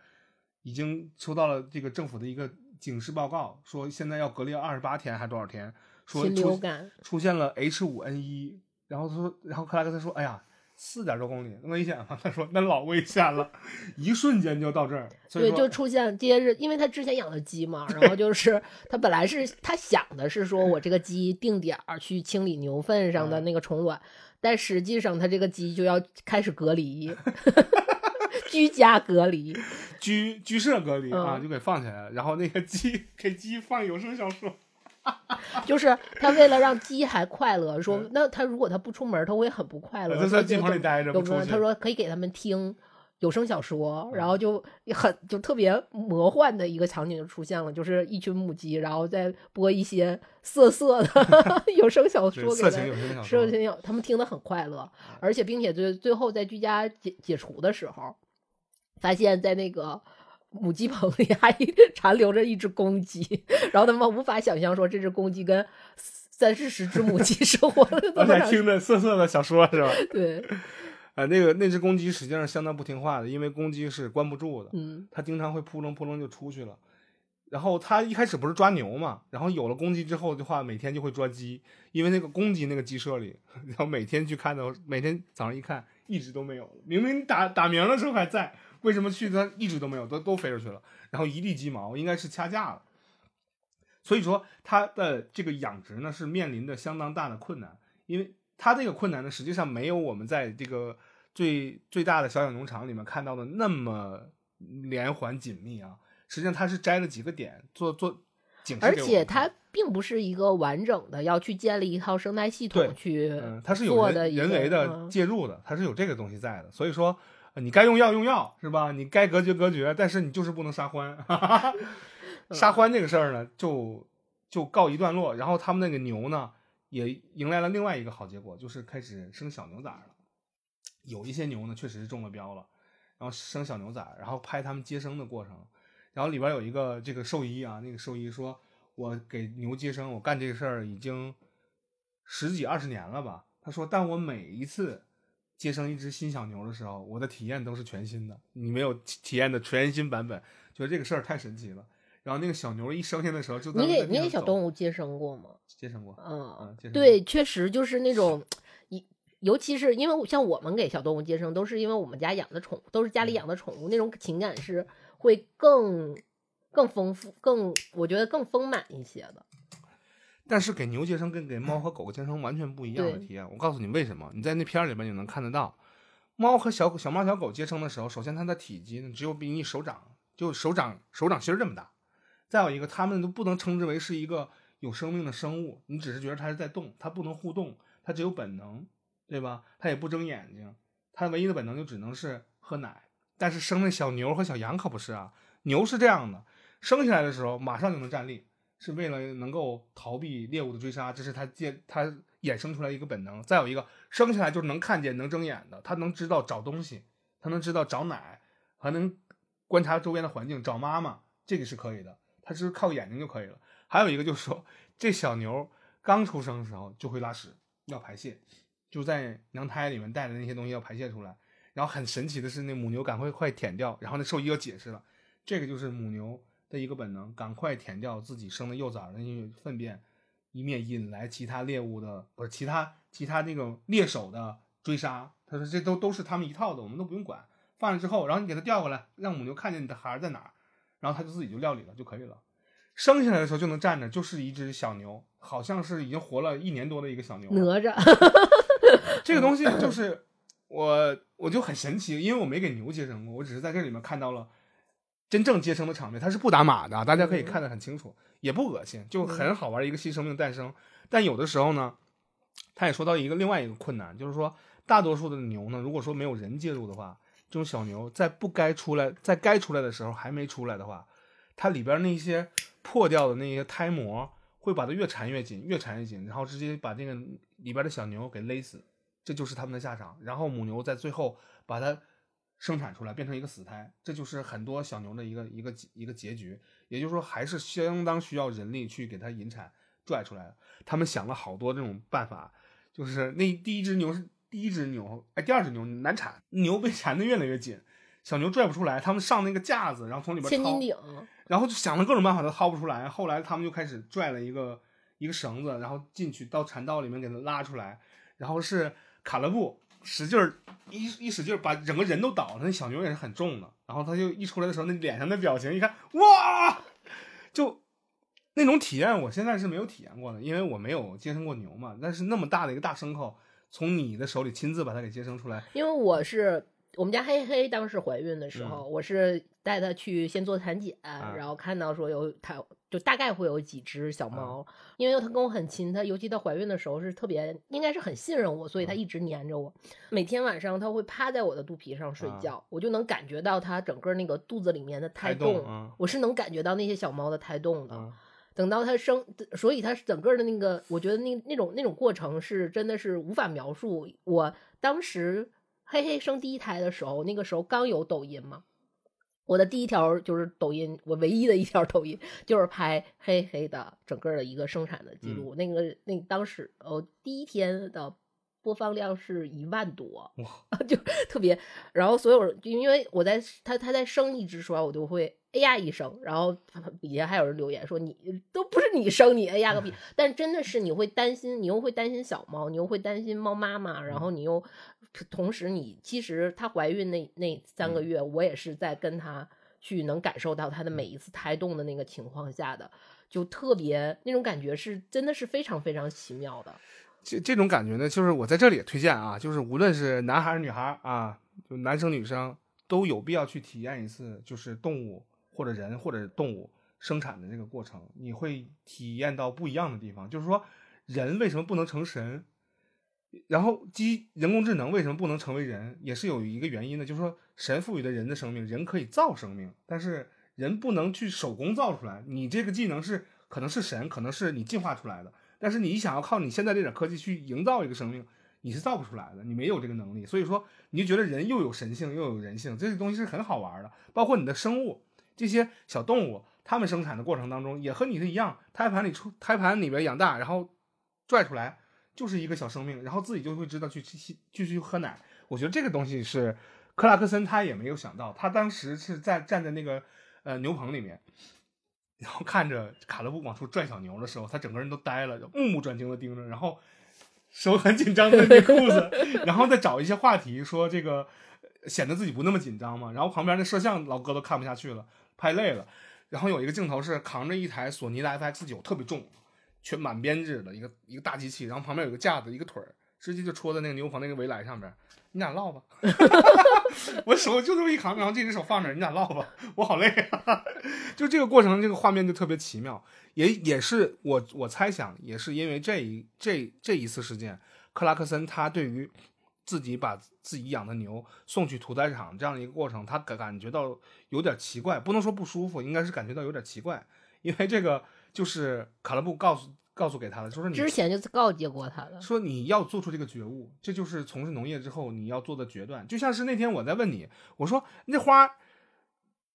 已经收到了这个政府的一个警示报告，说现在要隔离二十八天还多少天？说出出现了 H 五 N 一。然后他说，然后克拉克他说：哎呀。”四点多公里，危险吗？他说那老危险了，一瞬间就到这儿。对，就出现这些日，因为他之前养的鸡嘛，然后就是 他本来是他想的是说我这个鸡 定点儿去清理牛粪上的那个虫卵，但实际上他这个鸡就要开始隔离，居家隔离，居居舍隔离啊，就给放起来了。然后那个鸡给鸡放有声小说。就是他为了让鸡还快乐，说那他如果他不出门，他会很不快乐。他在鸡棚里待着，他说可以给他们听有声小说，然后就很就特别魔幻的一个场景就出现了，就是一群母鸡，然后再播一些色色的 有声小说，色情有声小说，色情他们听得很快乐，而且并且最最后在居家解解除的时候，发现在那个。母鸡棚里还 残留着一只公鸡，然后他们无法想象说这只公鸡跟三四十只母鸡 生活了而且听着涩涩的小说是吧？对，呃，那个那只公鸡实际上相当不听话的，因为公鸡是关不住的，嗯，它经常会扑棱扑棱就出去了。然后它一开始不是抓牛嘛，然后有了公鸡之后的话，每天就会抓鸡，因为那个公鸡那个鸡舍里，然后每天去看的，每天早上一看，一直都没有了，明明打打鸣的时候还在。为什么去它一直都没有，都都飞出去了，然后一地鸡毛，应该是掐架了。所以说它的这个养殖呢是面临着相当大的困难，因为它这个困难呢实际上没有我们在这个最最大的小养农场里面看到的那么连环紧密啊。实际上它是摘了几个点做做警示，而且它并不是一个完整的要去建立一套生态系统去，嗯，它是有人人为的介入的，它是有这个东西在的，所以说。你该用药用药是吧？你该隔绝隔绝，但是你就是不能杀欢。杀欢这个事儿呢，就就告一段落。然后他们那个牛呢，也迎来了另外一个好结果，就是开始生小牛崽了。有一些牛呢，确实是中了标了，然后生小牛崽，然后拍他们接生的过程。然后里边有一个这个兽医啊，那个兽医说：“我给牛接生，我干这个事儿已经十几二十年了吧？”他说：“但我每一次。”接生一只新小牛的时候，我的体验都是全新的。你没有体验的全新版本，觉得这个事儿太神奇了。然后那个小牛一生下的时候，就你给你给小动物接生过吗？接生过，嗯嗯，对，确实就是那种，一尤其是因为像我们给小动物接生，都是因为我们家养的宠物，都是家里养的宠物，那种情感是会更更丰富、更我觉得更丰满一些的。但是给牛接生跟给猫和狗接生完全不一样的体验。我告诉你为什么？你在那片儿里边你能看得到，猫和小小猫小狗接生的时候，首先它的体积呢只有比你手掌就手掌手掌心这么大，再有一个它们都不能称之为是一个有生命的生物，你只是觉得它是在动，它不能互动，它只有本能，对吧？它也不睁眼睛，它唯一的本能就只能是喝奶。但是生那小牛和小羊可不是啊，牛是这样的，生下来的时候马上就能站立，是为了能够逃避猎物的追杀，这是它借它衍生出来一个本能。再有一个，生下来就是能看见、能睁眼的，它能知道找东西，它能知道找奶，还能观察周边的环境，找妈妈，这个是可以的，它只是靠眼睛就可以了。还有一个就是说，这小牛刚出生的时候就会拉屎，要排泄，就在娘胎里面带的那些东西要排泄出来。然后很神奇的是，那母牛赶快快舔掉。然后那兽医又解释了，这个就是母牛的一个本能，赶快舔掉自己生的幼崽的那些粪便，以免引来其他猎物的不是其他其他那种猎手的追杀。他说这都都是他们一套的，我们都不用管。放了之后，然后你给它调过来，让母牛看见你的孩儿在哪儿，然后它就自己就料理了就可以了。生下来的时候就能站着，就是一只小牛，好像是已经活了一年多的一个小牛。哪吒，这个东西就是我。我就很神奇，因为我没给牛接生过，我只是在这里面看到了真正接生的场面。它是不打码的，大家可以看得很清楚，也不恶心，就很好玩一个新生命诞生。但有的时候呢，他也说到一个另外一个困难，就是说大多数的牛呢，如果说没有人介入的话，这种小牛在不该出来，在该出来的时候还没出来的话，它里边那些破掉的那些胎膜会把它越缠越紧，越缠越紧，然后直接把这个里边的小牛给勒死。这就是他们的下场，然后母牛在最后把它生产出来，变成一个死胎，这就是很多小牛的一个一个一个结局。也就是说，还是相当需要人力去给它引产拽出来。他们想了好多这种办法，就是那第一只牛是第一只牛，哎，第二只牛难产，牛被缠得越来越紧，小牛拽不出来。他们上那个架子，然后从里边千斤顶，然后就想了各种办法都掏不出来。后来他们就开始拽了一个一个绳子，然后进去到产道里面给它拉出来，然后是。卡勒布使劲儿一一使劲儿，把整个人都倒了。那小牛也是很重的，然后他就一出来的时候，那脸上的表情，一看，哇，就那种体验，我现在是没有体验过的，因为我没有接生过牛嘛。但是那么大的一个大牲口，从你的手里亲自把它给接生出来，因为我是。我们家黑黑当时怀孕的时候，我是带它去先做产检，然后看到说有它就大概会有几只小猫，因为它跟我很亲，它尤其它怀孕的时候是特别应该是很信任我，所以它一直黏着我。每天晚上它会趴在我的肚皮上睡觉，我就能感觉到它整个那个肚子里面的胎动，我是能感觉到那些小猫的胎动的。等到它生，所以它整个的那个，我觉得那那种那种过程是真的是无法描述。我当时。黑黑生第一胎的时候，那个时候刚有抖音嘛，我的第一条就是抖音，我唯一的一条抖音就是拍黑黑的整个的一个生产的记录。那个那当时呃第一天的播放量是一万多，就特别。然后所有人因为我在他他在生一只时候，我就会哎呀一声，然后底下还有人留言说你都不是你生你哎呀个屁。但真的是你会担心，你又会担心小猫，你又会担心猫妈妈，然后你又。同时，你其实她怀孕那那三个月，我也是在跟她去能感受到她的每一次胎动的那个情况下的，就特别那种感觉是真的是非常非常奇妙的。这这种感觉呢，就是我在这里也推荐啊，就是无论是男孩女孩啊，就男生女生都有必要去体验一次，就是动物或者人或者动物生产的这个过程，你会体验到不一样的地方。就是说，人为什么不能成神？然后，机人工智能为什么不能成为人，也是有一个原因的，就是说神赋予的人的生命，人可以造生命，但是人不能去手工造出来。你这个技能是可能是神，可能是你进化出来的，但是你想要靠你现在这点科技去营造一个生命，你是造不出来的，你没有这个能力。所以说，你就觉得人又有神性又有人性，这些东西是很好玩的。包括你的生物，这些小动物，它们生产的过程当中也和你的一样，胎盘里出胎盘里边养大，然后拽出来。就是一个小生命，然后自己就会知道去去继续喝奶。我觉得这个东西是克拉克森他也没有想到，他当时是在站在那个呃牛棚里面，然后看着卡勒布往出拽小牛的时候，他整个人都呆了，目不转睛的盯着，然后手很紧张的捏 裤子，然后再找一些话题说这个显得自己不那么紧张嘛。然后旁边那摄像老哥都看不下去了，拍累了。然后有一个镜头是扛着一台索尼的 FX 九，特别重。全满编制的一个一个大机器，然后旁边有个架子，一个腿儿，直接就戳在那个牛棚那个围栏上边。你俩唠吧，我手就这么一扛，然后这只手放那，你俩唠吧，我好累啊。就这个过程，这个画面就特别奇妙，也也是我我猜想，也是因为这一这这一次事件，克拉克森他对于自己把自己养的牛送去屠宰场这样的一个过程，他感感觉到有点奇怪，不能说不舒服，应该是感觉到有点奇怪，因为这个就是卡勒布告诉告诉给他的，就是你之前就告诫过他的。说你要做出这个觉悟，这就是从事农业之后你要做的决断。就像是那天我在问你，我说那花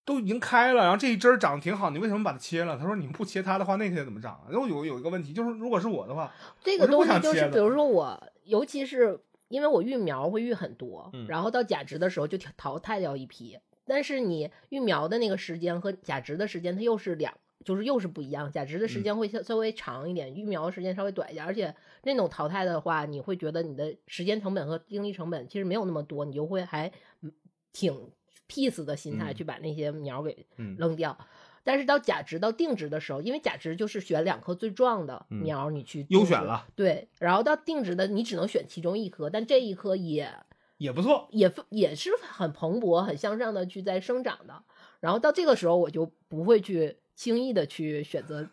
都已经开了，然后这一枝儿长得挺好，你为什么把它切了？他说你不切它的话，那些怎么长啊？然后有有一个问题就是，如果是我的话，这个东西就是，比如说我，尤其是因为我育苗会育很多，嗯然后到假植的时候就淘淘汰掉一批。但是你育苗的那个时间和假植的时间，它又是两，就是又是不一样。假植的时嗯间会稍稍微长一点，育苗的时间稍微短一点，而且那种淘汰的话，你会觉得你的时间成本和精力成本其实没有那么多，你就会还嗯挺 peace 的心态嗯去把那些苗给嗯扔掉。但是到假植到定植的时候，因为假植就是选两棵最壮的嗯苗，你去优选了，对，然后到定植的，你只能选其中一棵，但这一棵也也不错。也也是很蓬勃、很向上的去在生长的。然后到这个时候，我就不会去轻易的去选择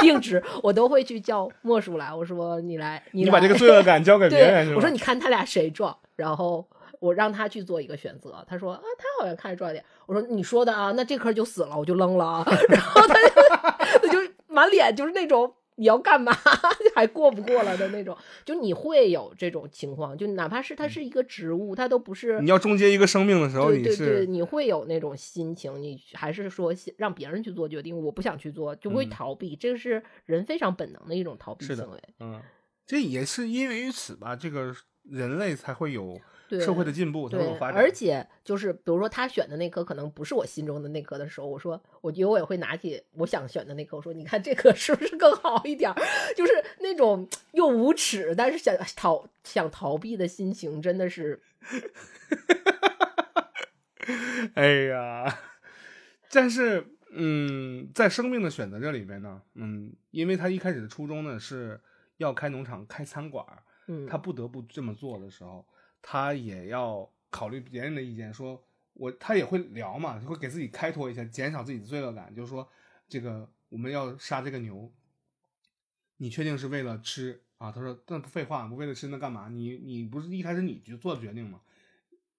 定值，我都会去叫莫叔来，我说你来，你把这个罪恶感交给 别人是，吧？我说你看他俩谁壮，然后我让他去做一个选择。他说啊，他好像看着壮一点。我说你说的啊，那这颗就死了，我就扔了啊。然后他就他就满脸就是那种你要干嘛？还过不过了的那种，就你会有这种情况，就哪怕是它是一个植物，它都不是你要终结一个生命的时候，对对对，你会有那种心情，你还是说让别人去做决定，我不想去做，就会嗯。逃避，这个是人非常本能的一种逃避行为。嗯，这也是因为于此吧，这个人类才会有对社会的进步，才有，发展。而且就是比如说他选的那颗可能不是我心中的那颗的时候，我说我觉得我也会拿起我想选的那颗，我说你看这颗是不是更好一点儿？就是那种又无耻但是想逃想逃避的心情，真的是 哎呀，但是，嗯，在生命的选择这里边呢，嗯，因为他一开始的初衷呢是要开农场、开餐馆儿，嗯，他不得不这么做的时候，他也要考虑别人的意见，说我他也会聊嘛，就会给自己开脱一下，减少自己的罪恶感，就是说这个我们要杀这个牛，你确定是为了吃啊？他说那不废话，不为了吃那干嘛？你你不是一开始你就做的决定吗？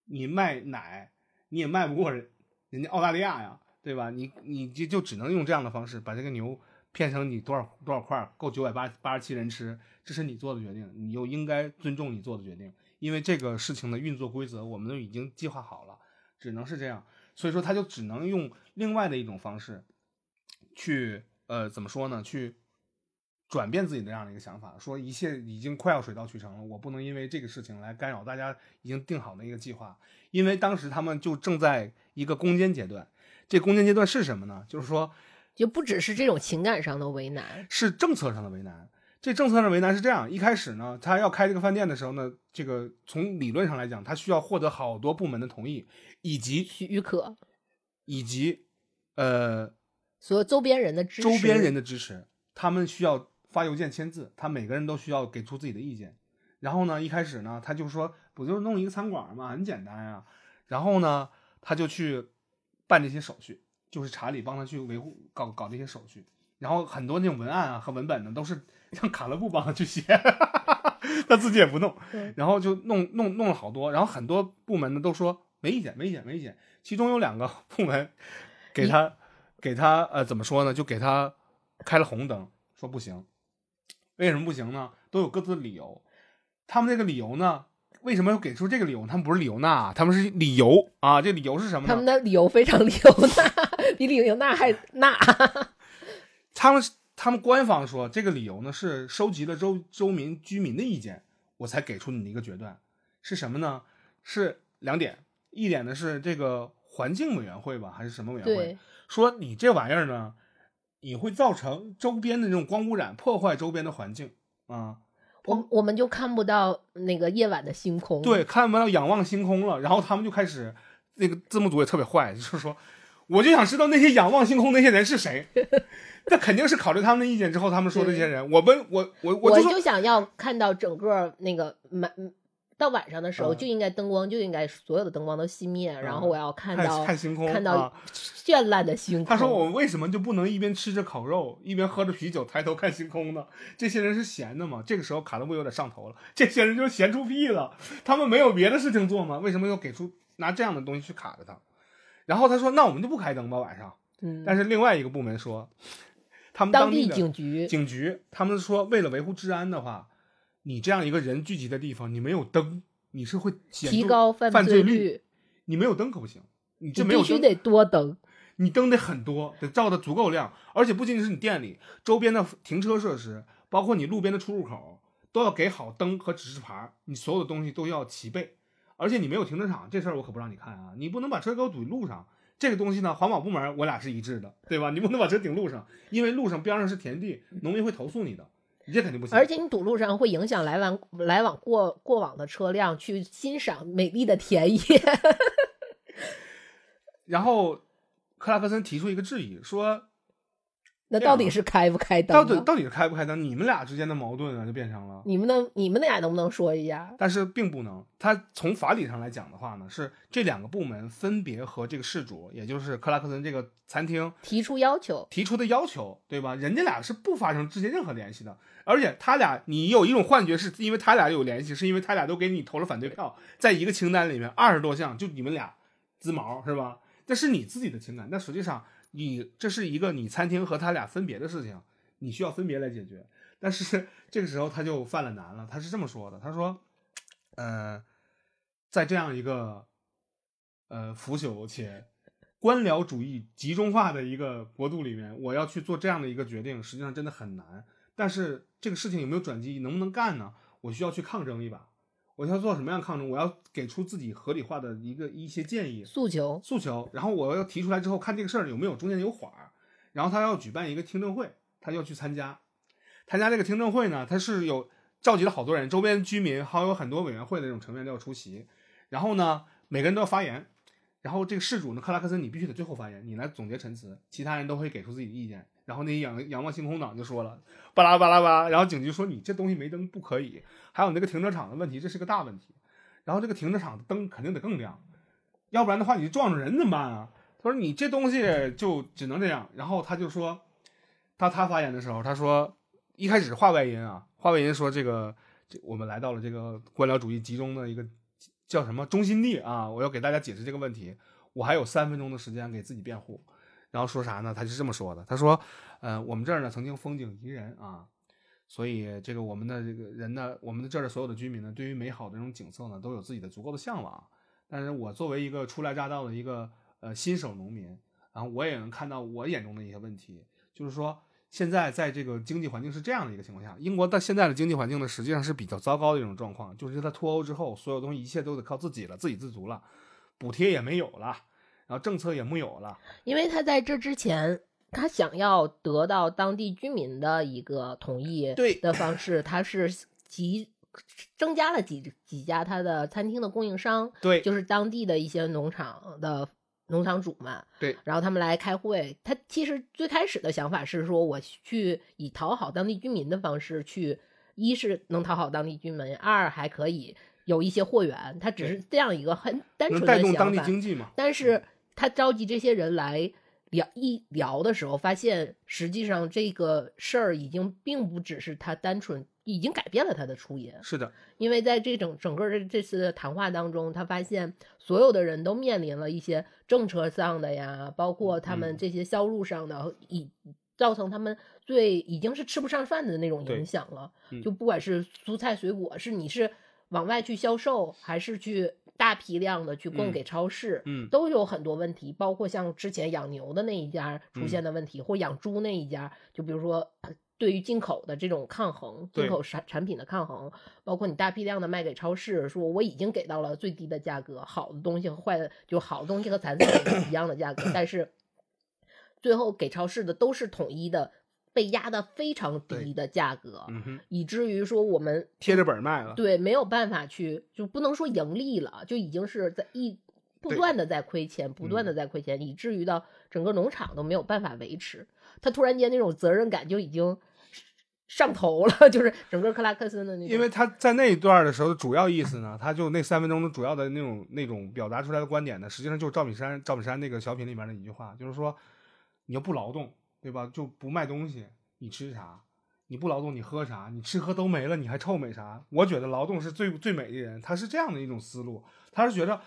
你卖奶你也卖不过人人家澳大利亚呀，对吧？你你就就只能用这样的方式把这个牛骗成你多少多少块够九百八八十七人吃，这是你做的决定，你又应该尊重你做的决定，因为这个事情的运作规则我们都已经计划好了，只能是这样，所以说他就只能用另外的一种方式去呃怎么说呢？去转变自己的这样的一个想法，说一切已经快要水到渠成了，我不能因为这个事情来干扰大家已经定好的一个计划，因为当时他们就正在一个攻坚阶段，这攻坚阶段是什么呢？就是说就不只是这种情感上的为难，是政策上的为难。这政策上的为难是这样：一开始呢，他要开这个饭店的时候呢，这个从理论上来讲，他需要获得好多部门的同意，以及许可以及呃所有周边人的支持，周边人的支持，他们需要发邮件签字，他每个人都需要给出自己的意见。然后呢，一开始呢，他就说不就是弄一个餐馆嘛，很简单呀。然后呢，他就去办这些手续，就是查理帮他去维护搞搞这些手续。然后很多那种文案啊和文本呢，都是 让卡勒布帮他去写，他自己也不弄。然后就弄弄弄了好多，然后很多部门呢都说没意见，没意见，没意见。其中有两个部门给他给他呃怎么说呢，就给他开了红灯，说不行。为什么不行呢？都有各自的理由。他们这个理由呢，为什么要给出这个理由？他们不是理由那，他们是理由啊。这理由是什么呢？他们的理由非常理由那，比理由那还纳。他们他们官方说这个理由呢是收集了周周民居民的意见，我才给出你的一个决断，是什么呢？是两点，一点呢是这个环境委员会吧，还是什么委员会，说你这玩意儿呢，你会造成周边的这种光污染，破坏周边的环境啊。我我们就看不到那个夜晚的星空。对，看不到仰望星空了，然后他们就开始，那个字幕组也特别坏，就是说，我就想知道那些仰望星空那些人是谁。那肯定是考虑他们的意见之后，他们说这些人，我们我我我就想要看到整个那个满到晚上的时候嗯就应该灯光就应该所有的灯光都熄灭，然后嗯我要看看到看星空看到啊绚烂的星空。他说：“我们为什么就不能一边吃着烤肉，一边喝着啤酒，抬头看星空呢？这些人是闲的吗？”这个时候，卡特布有点上头了。这些人就闲出屁了，他们没有别的事情做吗？为什么要给出拿这样的东西去卡着他？然后他说：“那我们就不开灯吧，晚上。”嗯，但是另外一个部门说，他们当地警局警局，他们说为了维护治安的话，你这样一个人聚集的地方，你没有灯，你是会提高犯犯罪率，你没有灯可不行，你你这没有灯必须得多灯。你灯得很多，得照的足够亮，而且不仅仅是你店里周边的停车设施，包括你路边的出入口，都要给好灯和指示牌，你所有的东西都要齐备。而且你没有停车场，这事儿我可不让你看啊！你不能把车给我堵路上。这个东西呢，环保部门我俩是一致的，对吧？你不能把车顶路上，因为路上边上是田地，农民会投诉你的，你这肯定不行。而且你堵路上会影响来往来往过过往的车辆去欣赏美丽的田野。然后克拉克森提出一个质疑，说那到底是开不开灯？到底到底是开不开灯？你们俩之间的矛盾啊，就变成了。你们能你们俩能不能说一下？但是并不能。他从法理上来讲的话呢，是这两个部门分别和这个事主，也就是克拉克森这个餐厅提出要求，提出的要求，对吧？人家俩是不发生之间任何联系的，而且他俩，你有一种幻觉，是因为他俩有联系，是因为他俩都给你投了反对票，在一个清单里面二十多项，就你们俩滋毛是吧？这是你自己的情感，但实际上你这是一个你餐厅和他俩分别的事情，你需要分别来解决。但是这个时候他就犯了难了，他是这么说的，他说，呃，在这样一个呃腐朽且官僚主义集中化的一个国度里面，我要去做这样的一个决定，实际上真的很难。但是这个事情有没有转机，能不能干呢？我需要去抗争一把。我要做什么样的抗争？我要给出自己合理化的一个一些建议诉求，诉求，然后我要提出来之后，看这个事儿有没有中间有缓儿。然后他要举办一个听证会，他要去参加。参加这个听证会呢，他是有召集了好多人，周边居民还有很多委员会的这种成员都要出席。然后呢，每个人都要发言。然后这个事主呢，克拉克森，你必须得最后发言，你来总结陈词，其他人都会给出自己的意见。然后那些仰仰望星空党就说了，巴拉巴拉巴。然后警局说你这东西没灯不可以，还有那个停车场的问题，这是个大问题。然后这个停车场的灯肯定得更亮，要不然的话你撞着人怎么办啊？他说你这东西就只能这样。然后他就说，他他发言的时候，他说一开始是话外音啊，话外音说这个这我们来到了这个官僚主义集中的一个叫什么中心地啊，我要给大家解释这个问题，我还有三分钟的时间给自己辩护。然后说啥呢？他是这么说的，他说，呃，我们这儿呢曾经风景宜人啊，所以这个我们的这个人呢，我们的这儿的所有的居民呢，对于美好的这种景色呢，都有自己的足够的向往。但是我作为一个初来乍到的一个呃新手农民，然后我也能看到我眼中的一些问题，就是说现在在这个经济环境是这样的一个情况下，英国到现在的经济环境呢，实际上是比较糟糕的一种状况，就是它脱欧之后，所有东西一切都得靠自己了，自给自足了，补贴也没有了，然后政策也木有了，因为他在这之前，他想要得到当地居民的一个同意对的方式，他是集增加了几几家他的餐厅的供应商，对，就是当地的一些农场的农场主们，对，然后他们来开会。他其实最开始的想法是说，我去以讨好当地居民的方式去，一是能讨好当地居民，二还可以有一些货源。他只是这样一个很单纯能的带动当地想法。经济嘛。但是他召集这些人来聊一聊的时候，发现实际上这个事儿已经并不只是他单纯，已经改变了他的初衷。是的，因为在这整整个这这次的谈话当中，他发现所有的人都面临了一些政策上的呀，包括他们嗯这些销路上的，以造成他们最已经是吃不上饭的那种影响了。嗯就不管是蔬菜水果，是你是往外去销售，还是去大批量的去供嗯给超市，嗯都有很多问题，包括像之前养牛的那一家出嗯现的问题，或养猪那一家，就比如说呃对于进口的这种抗衡，进口产产品的抗衡，包括你大批量的卖给超市，说我已经给到了最低的价格，好的东西和坏的，就好的东西和残次品是一样的价格，但是最后给超市的都是统一的，被压的非常低的价格，嗯，以至于说我们贴着本儿卖了。对，没有办法去，就不能说盈利了，就已经是在一不断的在亏钱，不断的嗯在亏钱，以至于到整个农场都没有办法维持。他突然间那种责任感就已经上头了，就是整个克拉克森的那种。因为他在那一段的时候的主要意思呢，他就那三分钟的主要的那种那种表达出来的观点呢，实际上就是赵本山赵本山那个小品里面的一句话，就是说你要不劳动，对吧？就不卖东西，你吃啥？你不劳动，你喝啥？你吃喝都没了，你还臭美啥？我觉得劳动是最最美的人，他是这样的一种思路，他是觉得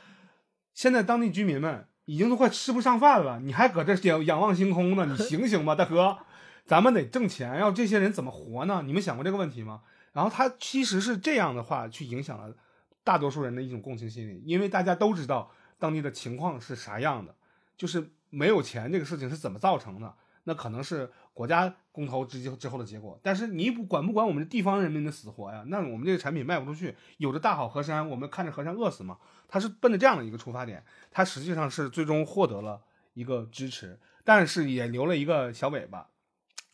现在当地居民们已经都快吃不上饭了，你还搁这仰仰望星空呢？你醒醒吧，大哥！咱们得挣钱，要这些人怎么活呢？你们想过这个问题吗？然后他其实是这样的话去影响了大多数人的一种共情心理，因为大家都知道当地的情况是啥样的，就是没有钱这个事情是怎么造成的，那可能是国家公投之之后的结果。但是你不管不管我们地方人民的死活呀？那我们这个产品卖不出去，有着大好河山，我们看着河山饿死吗？他是奔着这样的一个出发点，他实际上是最终获得了一个支持，但是也留了一个小尾巴。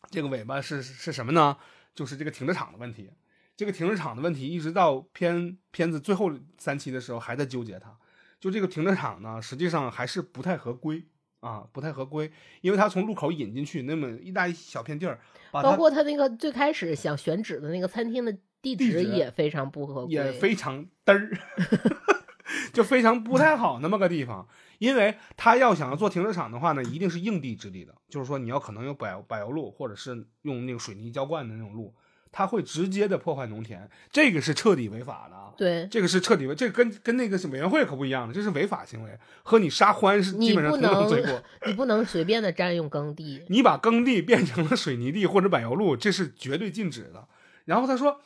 这个尾巴是是什么呢？就是这个停车场的问题。这个停车场的问题，一直到片片子最后三期的时候还在纠结它。就这个停车场呢，实际上还是不太合规啊，不太合规，因为他从路口引进去那么一大一小片地儿，包括他那个最开始想选址的那个餐厅的地址也非常不合规，也非常嘚儿，就非常不太好那么个地方。因为他要想要做停车场的话呢，一定是硬地质地的，就是说你要可能有柏柏油路，或者是用那个水泥浇灌的那种路，它会直接的破坏农田，这个是彻底违法的。对，这个是彻底违，这跟跟那个是委员会可不一样的，这是违法行为，和你杀獾是基本上同等罪过。你不能随便的占用耕地，你把耕地变成了水泥地或者柏油路，这是绝对禁止的。然后他说：“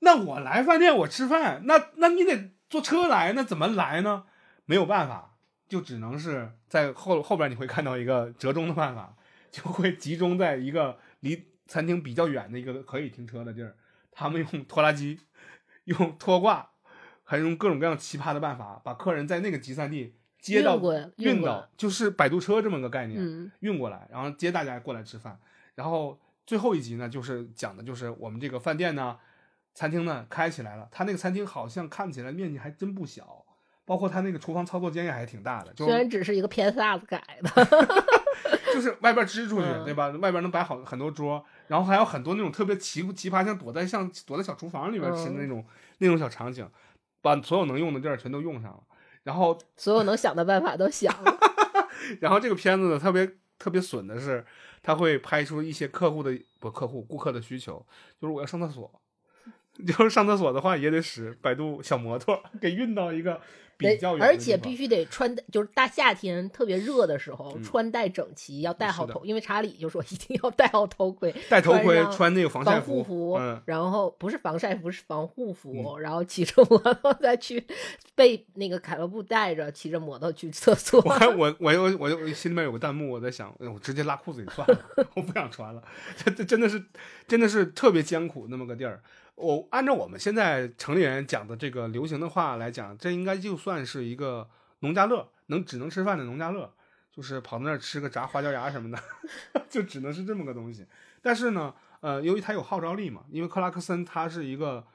那我来饭店我吃饭，那那你得坐车来，那怎么来呢？没有办法。”就只能是在后后边你会看到一个折中的办法，就会集中在一个离餐厅比较远的一个可以停车的地儿，他们用拖拉机、用拖挂，还用各种各样奇葩的办法，把客人在那个集散地接到运到，就是摆渡车这么个概念，运过来，然后接大家过来吃饭。然后最后一集呢，就是讲的就是我们这个饭店呢，餐厅呢开起来了，他那个餐厅好像看起来面积还真不小。包括他那个厨房操作间也还挺大的，虽然只是一个偏 size 改的，就是外边支出去，对吧？外边能摆好很多桌，然后还有很多那种特别奇奇葩，像躲在像躲在小厨房里边吃的那种那种小场景，把所有能用的地儿全都用上了，然后所有能想的办法都想了。然后这个片子呢，特别特别损的是，他会拍出一些客户的不客户顾客的需求，就是我要上厕所，就是上厕所的话也得使百度小摩托给运到一个比较远。而且必须得穿，就是大夏天特别热的时候，穿戴整齐，要戴好头。因为查理就说一定要戴好头盔，戴头盔，穿那个防晒服，然后不是防晒服，是防护服，然后骑着摩托再去被那个凯乐布带着骑着摩托去厕所。我还我我我我心里面有个弹幕，我在想，我直接拉裤子里算了，我不想穿了。这这真的是真的是特别艰苦那么个地儿。我按照我们现在城里人讲的这个流行的话来讲，这应该就算是一个农家乐，能只能吃饭的农家乐，就是跑到那儿吃个炸花椒芽什么的，就只能是这么个东西。但是呢，呃，由于他有号召力嘛，因为克拉克森他是一个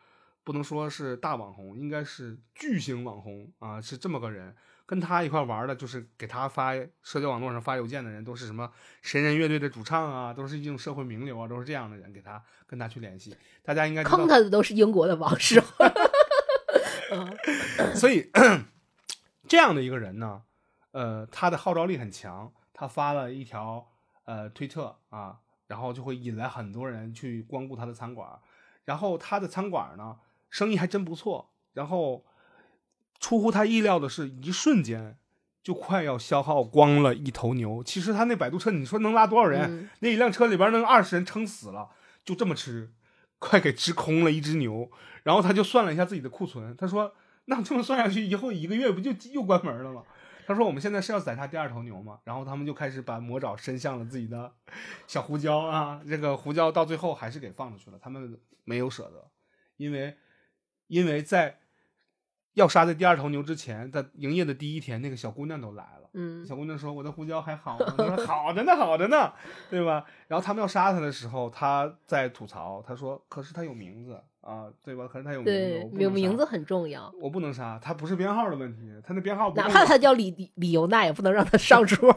不能说是大网红，应该是巨型网红啊，是这么个人。跟他一块玩的，就是给他发社交网络上发邮件的人，都是什么神人乐队的主唱啊，都是一种社会名流啊，都是这样的人，给他跟他去联系。大家应该坑他的都是英国的王室。所以 这样的一个人呢，呃，他的号召力很强。他发了一条呃推特啊，然后就会引来很多人去光顾他的餐馆。然后他的餐馆呢，生意还真不错。然后。出乎他意料的是，一瞬间就快要消耗光了一头牛。其实他那摆渡车，你说能拉多少人？那一辆车里边能二十人撑死了，就这么吃，快给吃空了一只牛。然后他就算了一下自己的库存，他说：“那这么算下去，以后一个月不就又关门了吗？”他说：“我们现在是要宰杀第二头牛吗？”然后他们就开始把魔爪伸向了自己的小胡椒啊，这个胡椒到最后还是给放出去了。他们没有舍得，因为因为在。要杀在第二头牛之前，在营业的第一天，那个小姑娘都来了。嗯，小姑娘说：“我的胡椒还好呢。”说：“好着呢，好着呢，对吧？”然后他们要杀他的时候，他在吐槽，他说：“可是他有名字啊，对吧？可是他有名字，有名字很重要。我不能杀他，不是编号的问题，他那编号哪怕他叫李李李尤娜，也不能让他上桌。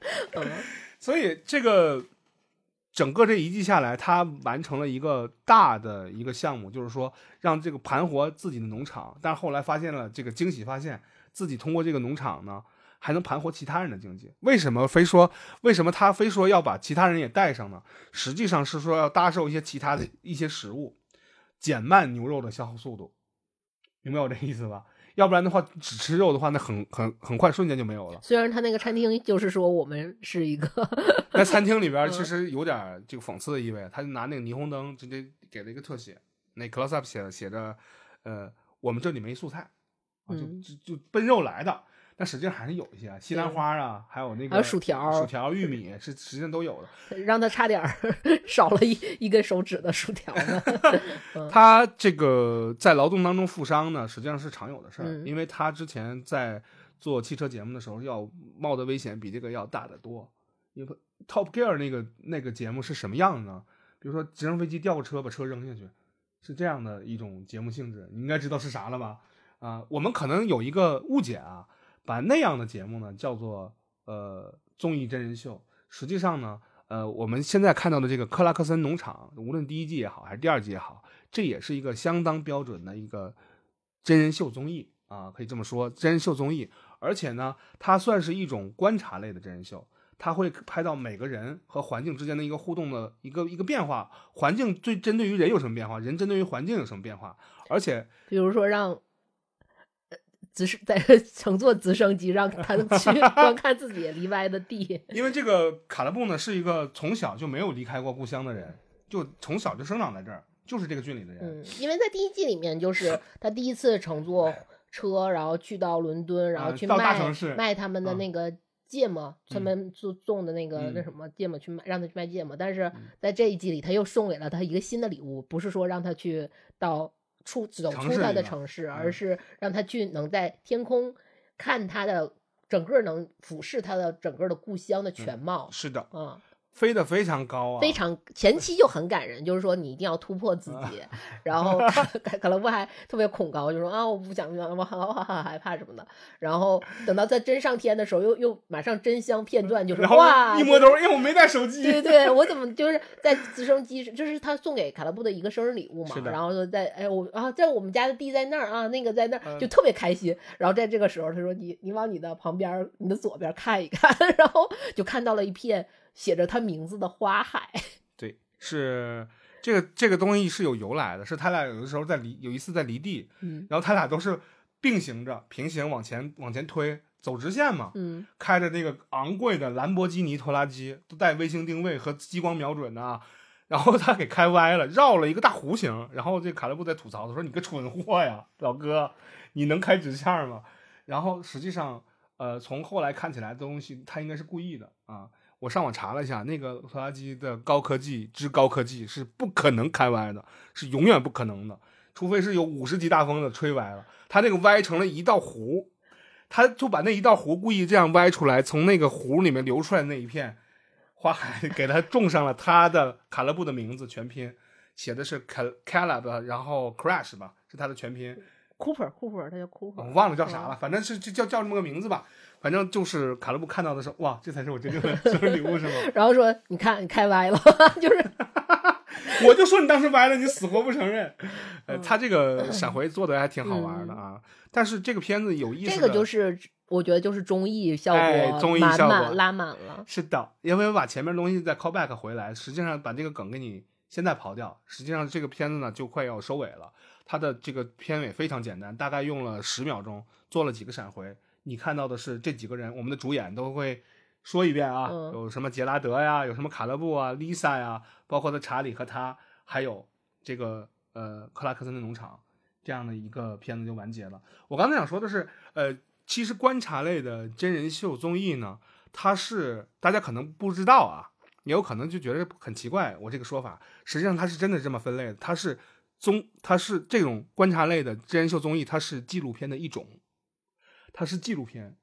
所以这个。”整个这一季下来，他完成了一个大的一个项目，就是说让这个盘活自己的农场，但是后来发现了这个惊喜，发现自己通过这个农场呢，还能盘活其他人的经济。为什么非说 为什么他非说要把其他人也带上呢？实际上是说要搭售一些其他的一些食物，减慢牛肉的消耗速度，明白我这意思吧？要不然的话，只吃肉的话，那很很很快瞬间就没有了。虽然他那个餐厅就是说我们是一个 在餐厅里边其实有点这个讽刺的意味，他就拿那个霓虹灯直接给了一个特写，那 close up 写写着，呃，我们这里没素菜，啊，就嗯就就奔肉来的。但实际上还是有一些西兰花啊，还有那个还有薯条薯条、玉米是实际上都有的。让他差点 少了一一根手指的薯条呢。他这个在劳动当中负伤呢，实际上是常有的事儿，嗯因为他之前在做汽车节目的时候，要冒的危险比这个要大得多。因为 Top Gear 那个那个节目是什么样呢？比如说直升飞机掉个车，把车扔下去，是这样的一种节目性质。你应该知道是啥了吧？啊、我们可能有一个误解啊，把那样的节目呢叫做呃综艺真人秀。实际上呢，呃，我们现在看到的这个克拉克森农场，无论第一季也好，还是第二季也好，这也是一个相当标准的一个真人秀综艺啊，可以这么说，真人秀综艺。而且呢，它算是一种观察类的真人秀，它会拍到每个人和环境之间的一个互动的一个一个变化，环境对针对于人有什么变化，人针对于环境有什么变化，而且比如说让。呃直升在 乘坐直升机让他去 观看自己离歪的地，因为这个卡勒布呢是一个从小就没有离开过故乡的人，就从小就生长在这儿，就是这个郡里的人。嗯，因为在第一季里面，就是 他第一次乘坐车，然后去到伦敦，然后去啊到大卖、城市卖他们的啊那个芥末，他嗯们做种的那个、那嗯什么芥末去卖，让他去卖芥末。但是在这一季里，他又送给了他一个新的礼物，不是说让他去到出走出他的城市，而嗯是让他去能在天空看他的整个能俯视他的整个的故乡的全貌。是的，嗯，飞得非常高啊，非常前期就很感人，就是说你一定要突破自己，然后卡卡卡勒布还特别恐高，就说啊我不想我好好好害怕什么的，然后等到在真上天的时候，又又马上真香片段，就是哇，一摸兜，哎，我没带手机。对对对，我怎么就是在直升机就，是他送给卡拉布的一个生日礼物嘛然后说在哎我啊在我们家的地在那儿啊，那个在那儿，嗯就特别开心。然后在这个时候，他说你你往你的旁边，你的左边看一看，然后就看到了一片写着他名字的花海。对，是这个这个东西是有由来的，是他俩有的时候在离有一次在离地，嗯然后他俩都是并行着平行往前往前推，走直线嘛，嗯开着那个昂贵的兰博基尼拖拉机，都带卫星定位和激光瞄准的啊。然后他给开歪了，绕了一个大弧形。然后这卡勒布在吐槽，他说：“你个蠢货呀，老哥，你能开直线吗？”然后实际上，呃，从后来看起来的东西，他应该是故意的啊。我上网查了一下，那个拖拉机的高科技之高科技是不可能开歪的，是永远不可能的，除非是有五十级大风的吹歪了。它那个歪成了一道弧，他就把那一道弧故意这样歪出来，从那个弧里面流出来那一片花海，给他种上了他的卡勒布的名字全拼，写的是 Cal Caleb，然后 Crash 吧，是他的全拼。，Cooper Cooper，他叫 Cooper，我忘了叫啥了，反正是就叫叫这么个名字吧。反正就是卡勒布看到的时候，哇，这才是我真正的 生日礼物是吗？然后说你看你开歪了，就是我就说你当时歪了，你死活不承认。呃，他这个闪回做的还挺好玩的啊。但是这个片子有意思的，这个就是我觉得就是综艺效哎果，综艺效果拉满了。是的，因为我把前面东西再 call back 回来，实际上把这个梗给你现在刨掉，实际上这个片子呢就快要收尾了。它的这个片尾非常简单，大概用了十秒钟，做了几个闪回。你看到的是这几个人，我们的主演都会说一遍啊，嗯有什么杰拉德呀，有什么卡勒布啊、Lisa 呀，包括的查理和他，还有这个呃克拉克森的农场，这样的一个片子就完结了。我刚才想说的是，呃，其实观察类的真人秀综艺呢，它是大家可能不知道啊，也有可能就觉得很奇怪，我这个说法，实际上它是真的这么分类的，它是综，它是这种观察类的真人秀综艺，它是纪录片的一种，它是纪录片。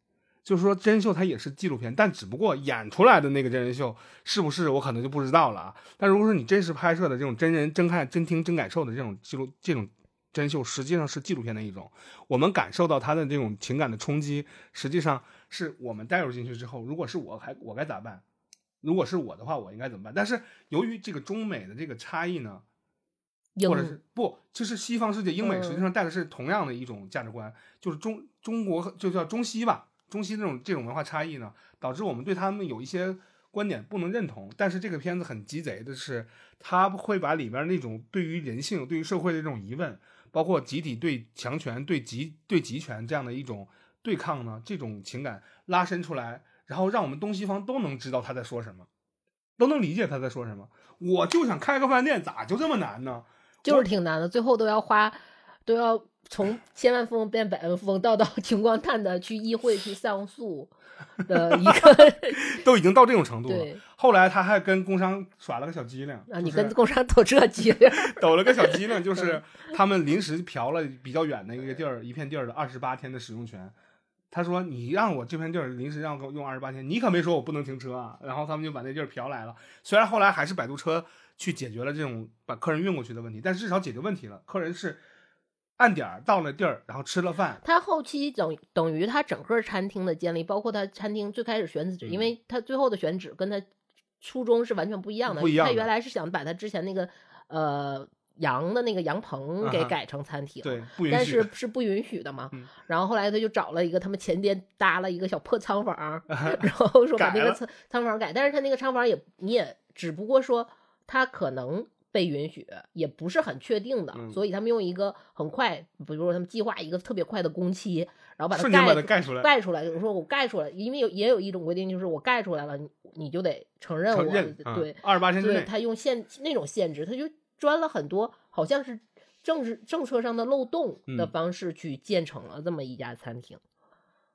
就是说，真人秀它也是纪录片，但只不过演出来的那个真人秀是不是我可能就不知道了啊。但如果说你真实拍摄的这种真人真看真听真感受的这种记录这种真人秀，实际上是纪录片的一种。我们感受到他的这种情感的冲击，实际上是我们带入进去之后，如果是我还我该咋办？如果是我的话，我应该怎么办？但是由于这个中美的这个差异呢，或者是不，就是西方世界，英美嗯实际上带的是同样的一种价值观，就是中中国就叫中西吧，中西这种这种文化差异呢，导致我们对他们有一些观点不能认同。但是这个片子很鸡贼的是，他会把里边那种对于人性、对于社会的这种疑问，包括集体对强权、对集对集权这样的一种对抗呢，这种情感拉伸出来，然后让我们东西方都能知道他在说什么，都能理解他在说什么。我就想开个饭店，咋就这么难呢？就是挺难的，最后都要花，都要从千万富翁变百万富翁，到到 穷光蛋的去议会去上诉的一个 都已经到这种程度了。后来他还跟工商耍了个小机灵，啊，你就是跟工商抖这机灵，抖了个小机灵，就是他们临时嫖了比较远的一个地儿，一片地儿的二十八天的使用权。他说：“你让我这片地儿临时让我用二十八天，你可没说我不能停车啊。”然后他们就把那地儿嫖来了。虽然后来还是摆渡车去解决了这种把客人运过去的问题，但是至少解决问题了。客人是按点儿到了地儿，然后吃了饭，他后期等等于他整个餐厅的建立，包括他餐厅最开始选址，因为他最后的选址跟他初衷是完全不一样的。嗯不一样他原来是想把他之前那个呃羊的那个羊棚给改成餐厅，对，不允但。是是不允许的嘛。嗯然后后来他就找了一个他们前店搭了一个小破仓房，然后说把那个仓仓房改，但是他那个仓房也你也只不过说他可能被允许，也不是很确定的，嗯所以他们用一个很快，比如说他们计划一个特别快的工期，然后把它瞬间把盖它盖出来，盖出来，就是说我盖出来，因为有也有一种规定，就是我盖出来了，你你就得承认我，认对，二十八天之内，对他用限那种限制，他就钻了很多好像是政治政策上的漏洞的嗯方式去建成了这么一家餐厅。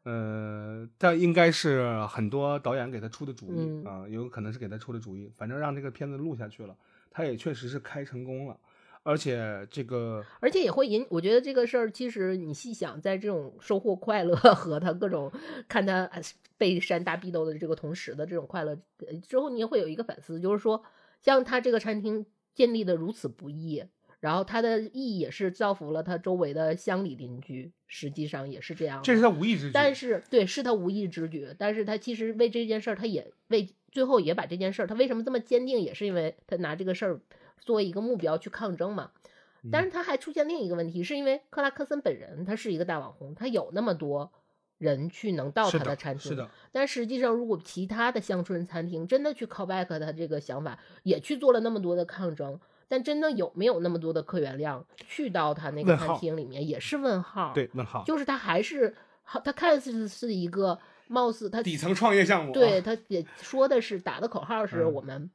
呃，但应该是很多导演给他出的主意嗯。啊、有可能是给他出的主意，反正让这个片子录下去了，他也确实是开成功了，而且这个而且也会引，我觉得这个事儿其实你细想，在这种收获快乐 和他各种看他呃被扇大逼斗的这个同时的这种快乐呃之后，你也会有一个反思，就是说，像他这个餐厅建立的如此不易，然后他的意义也是造福了他周围的乡里邻居，实际上也是这样的。这是他无意之举，但是对，是他无意之举，但是他其实为这件事儿，他也为最后也把这件事儿，他为什么这么坚定，也是因为他拿这个事儿作为一个目标去抗争嘛。嗯但是他还出现另一个问题，是因为克拉克森本人他是一个大网红，他有那么多人去能到他的餐厅，是的，但实际上，如果其他的乡村餐厅真的去 call back 他这个想法，也去做了那么多的抗争，但真的有没有那么多的客源量去到他那个餐厅里面，也是问号。对，问号，就是他还是他看似是一个貌似他底层创业项目、啊，对，他也说的是打的口号是嗯我们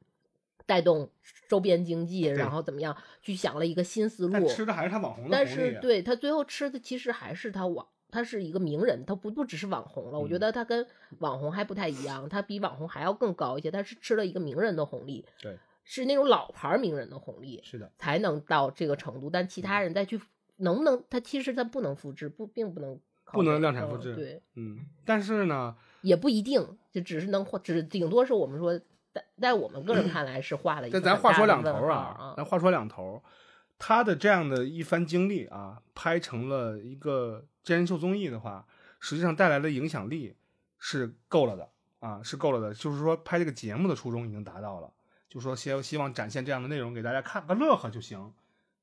带动周边经济，对然后怎么样去想了一个新思路。但吃的还是他网红的但红利啊是对他最后吃的其实还是他网，他是一个名人，他不不只是网红了。我觉嗯得他跟网红还不太一样，他比网红还要更高一些。他是吃了一个名人的红利，对，是那种老牌名人的红利，是的，才能到这个程度。但其嗯他人再去能不能，他其实他不能复制，不并不能不能量产复制嗯对，嗯，但是呢，也不一定，就只是能画，只顶多是我们说，在在我们个人看来是画了一个但咱话说两头啊啊，咱话说两头，他的这样的一番经历啊，拍成了一个真人秀综艺的话，实际上带来的影响力是够了的啊，是够了的。就是说，拍这个节目的初衷已经达到了，就说希希望展现这样的内容给大家看个乐呵就行。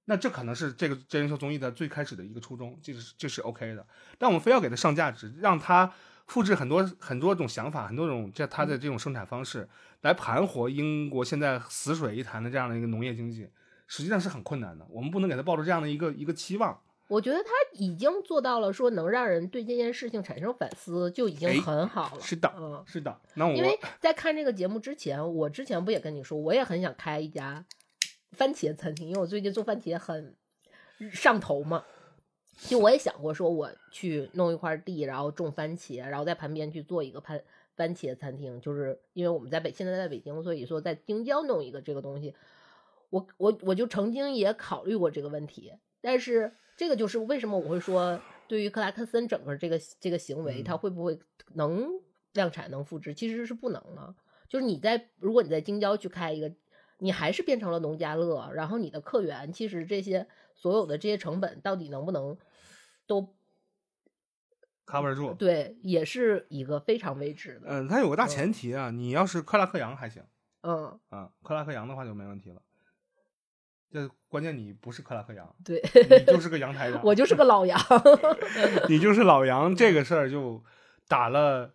那这可能是这个真人秀综艺的最开始的一个初衷，这是这是 OK 的。但我们非要给它上价值，让它复制很多很多种想法，很多种这它的这种生产方式，来盘活英国现在死水一潭的这样的一个农业经济，实际上是很困难的。我们不能给它抱着这样的一个一个期望。我觉得他已经做到了说能让人对这件事情产生反思，就已经哎很好了。是的，嗯，是的。那我因为在看这个节目之前，我之前不也跟你说，我也很想开一家番茄餐厅，因为我最近做番茄很上头嘛。就我也想过，说我去弄一块地，然后种番茄，然后在旁边去做一个番番茄餐厅。就是因为我们在北现在在北京，所以说在京郊弄一个这个东西，我我我就曾经也考虑过这个问题，但是这个就是为什么我会说，对于克拉克森整个这个这个行为，嗯它会不会能量产能复制，其实是不能的。就是你在如果你在京郊去开一个，你还是变成了农家乐，然后你的客源其实这些所有的这些成本到底能不能都 cover 住。对，也是一个非常未知的。嗯，它有个大前提啊，你要是克拉克杨还行嗯，啊，克拉克杨的话就没问题了。这关键你不是克拉克杨，对，你就是个阳台羊，我就是个老杨。你就是老杨，这个事儿就打了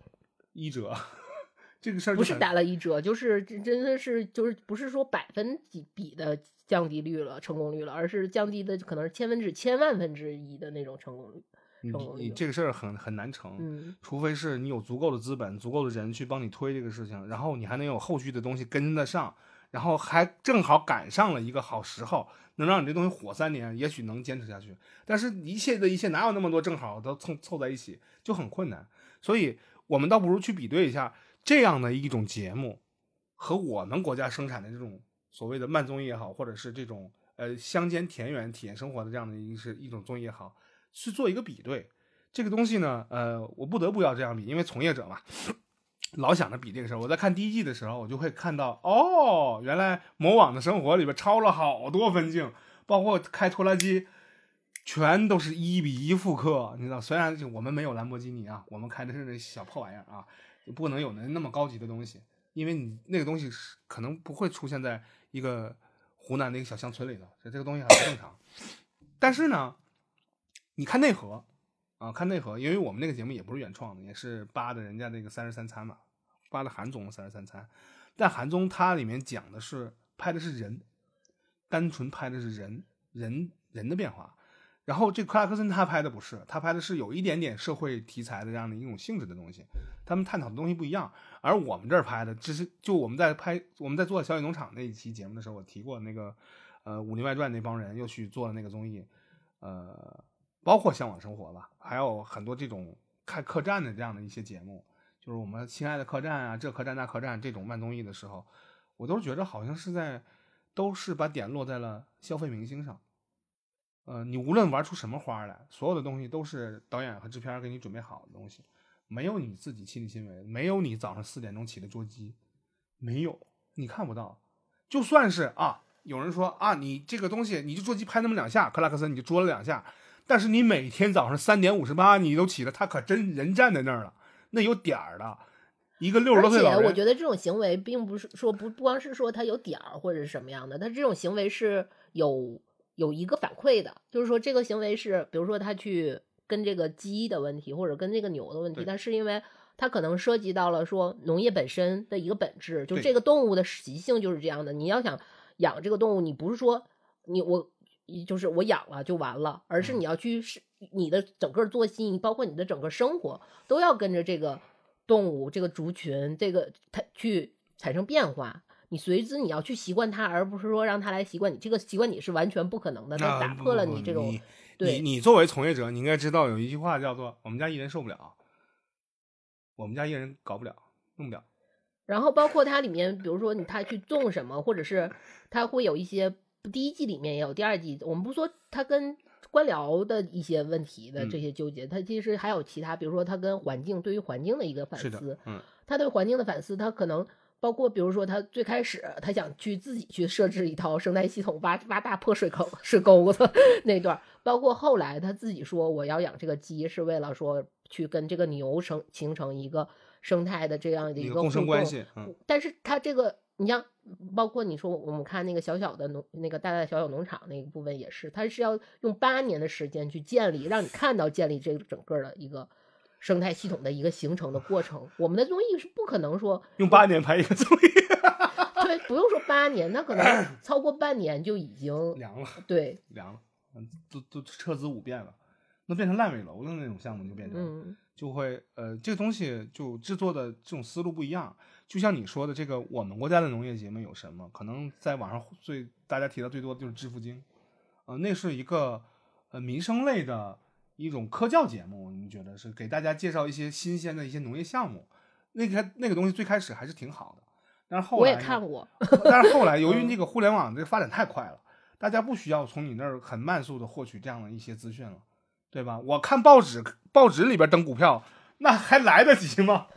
一折。这个事儿不是打了一折，就是真真的是就是不是说百分几比的降低率了成功率了，而是降低的可能是千分之千万分之一的那种成功率。功率你这个事儿很很难成，嗯，除非是你有足够的资本、足够的人去帮你推这个事情，然后你还能有后续的东西跟得上，然后还正好赶上了一个好时候，能让你这东西火三年，也许能坚持下去。但是一切的一切哪有那么多正好都凑凑在一起，就很困难。所以我们倒不如去比对一下这样的一种节目和我们国家生产的这种所谓的慢综艺也好，或者是这种呃乡间田园体验生活的这样的一个是一种综艺也好，去做一个比对。这个东西呢，呃，我不得不要这样比，因为从业者嘛，老想着比这个事儿。我在看第一季的时候，我就会看到，哦，原来魔网的生活里边抄了好多分镜，包括开拖拉机，全都是一比一复刻。你知道，虽然我们没有兰博基尼啊，我们开的是那小破玩意儿啊，不能有那那么高级的东西，因为你那个东西是可能不会出现在一个湖南的一个小乡村里头，所以这个东西很正常。但是呢，你看内核。啊，看内核，因为我们那个节目也不是原创的，也是扒的人家那个三十三餐嘛，扒的韩综三十三餐。但韩综它里面讲的是拍的是人，单纯拍的是人人人的变化。然后这克拉克森他拍的不是，他拍的是有一点点社会题材的这样的一种性质的东西，他们探讨的东西不一样。而我们这儿拍的，只是就我们在拍我们在做小野农场那一期节目的时候，我提过那个呃《武林外传》那帮人又去做了那个综艺，呃。包括向往生活吧，还有很多这种开客栈的这样的一些节目，就是我们亲爱的客栈啊，这客栈那客栈这种慢综艺的时候，我都觉得好像是在，都是把点落在了消费明星上。呃，你无论玩出什么花来，所有的东西都是导演和制片给你准备好的东西，没有你自己亲力亲为，没有你早上四点钟起的捉鸡，没有，你看不到。就算是啊，有人说啊，你这个东西你就捉鸡拍那么两下，克拉克森你就捉了两下。但是你每天早上三点五十八你都起了，他可真人站在那儿了，那有点儿的，一个六十多岁老人。而且我觉得这种行为并不是说不不光是说他有点儿或者是什么样的，他这种行为是有有一个反馈的，就是说这个行为是，比如说他去跟这个鸡的问题或者跟这个牛的问题，但是因为他可能涉及到了说农业本身的一个本质，就这个动物的习性就是这样的。你要想养这个动物，你不是说你我。就是我养了就完了，而是你要去是你的整个作息，包括你的整个生活，都要跟着这个动物、这个族群、这个它去产生变化。你随之你要去习惯它，而不是说让它来习惯你。这个习惯你是完全不可能的，它打破了你这种。对你你作为从业者，你应该知道有一句话叫做“我们家艺人受不了，我们家艺人搞不了，弄不了”。然后包括它里面，比如说你他去种什么，或者是他会有一些。第一季里面也有，第二季我们不说他跟官僚的一些问题的这些纠结，他其实还有其他，比如说他跟环境对于环境的一个反思，嗯，他对环境的反思，他可能包括比如说他最开始他想去自己去设置一套生态系统，挖挖大破水沟 水沟子那段，包括后来他自己说我要养这个鸡是为了说去跟这个牛生形成一个生态的这样的一个共生关系，嗯，但是他这个。你像，包括你说我们看那个小小的农，那个大大小小农场那个部分也是，它是要用八年的时间去建立，让你看到建立这个整个的一个生态系统的一个形成的过程。我们的综艺是不可能说用八年拍一个综艺，对，不用说八年，那可能 超过半年就已经凉了，对，凉了，嗯，都都撤资五遍了，那变成烂尾楼的那种项目就变成，就会呃，这个东西就制作的这种思路不一样。就像你说的，这个我们国家的农业节目有什么？可能在网上最大家提到最多的就是《致富经》，呃，那是一个呃民生类的一种科教节目。你觉得是给大家介绍一些新鲜的一些农业项目？那个那个东西最开始还是挺好的，但是后来我也看过，但是后来由于那个互联网这个发展太快了，大家不需要从你那儿很慢速的获取这样的一些资讯了，对吧？我看报纸，报纸里边登股票，那还来得及吗？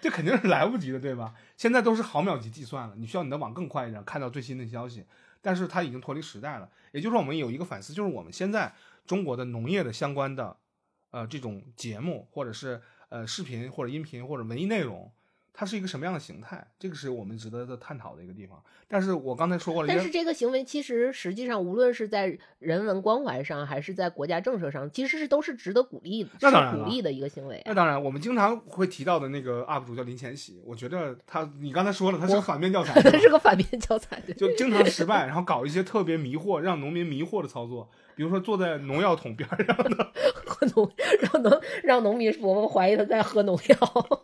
这肯定是来不及的，对吧？现在都是毫秒级计算了，你需要你的网更快一点，看到最新的消息。但是它已经脱离时代了，也就是说，我们有一个反思，就是我们现在中国的农业的相关的，呃这种节目，或者是呃视频或者音频或者文艺内容，它是一个什么样的形态？这个是我们值得的探讨的一个地方。但是我刚才说过了，但是这个行为其实实际上无论是在人文关怀上，还是在国家政策上，其实是都是值得鼓励的，那当然鼓励的一个行为啊。那当然，我们经常会提到的那个 UP 主叫林前喜，我觉得他，你刚才说了，他是个反面教材，他是个反面教材，对就经常失败，然后搞一些特别迷惑、让农民迷惑的操作，比如说坐在农药桶边上的，喝农让农让农民伯伯怀疑他在喝农药。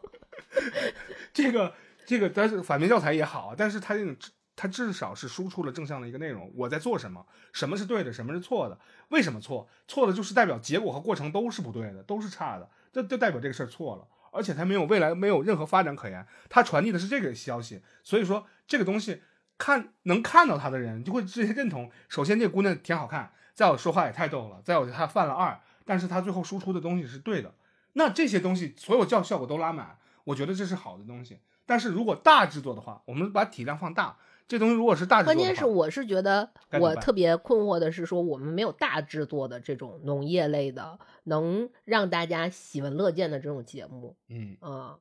这个这个，但是反面教材也好，但是他这种他至少是输出了正向的一个内容。我在做什么？什么是对的？什么是错的？为什么错？错的就是代表结果和过程都是不对的，都是差的，这就代表这个事儿错了，而且它没有未来，没有任何发展可言。它传递的是这个消息，所以说这个东西看能看到他的人就会直接认同。首先，这个姑娘挺好看，再有说话也太逗了，再有她犯了二，但是她最后输出的东西是对的。那这些东西所有效效果都拉满，我觉得这是好的东西。但是如果大制作的话，我们把体量放大，这东西如果是大制作，关键是我是觉得我特别困惑的是说，我们没有大制作的这种农业类的，能让大家喜闻乐见的这种节目嗯啊。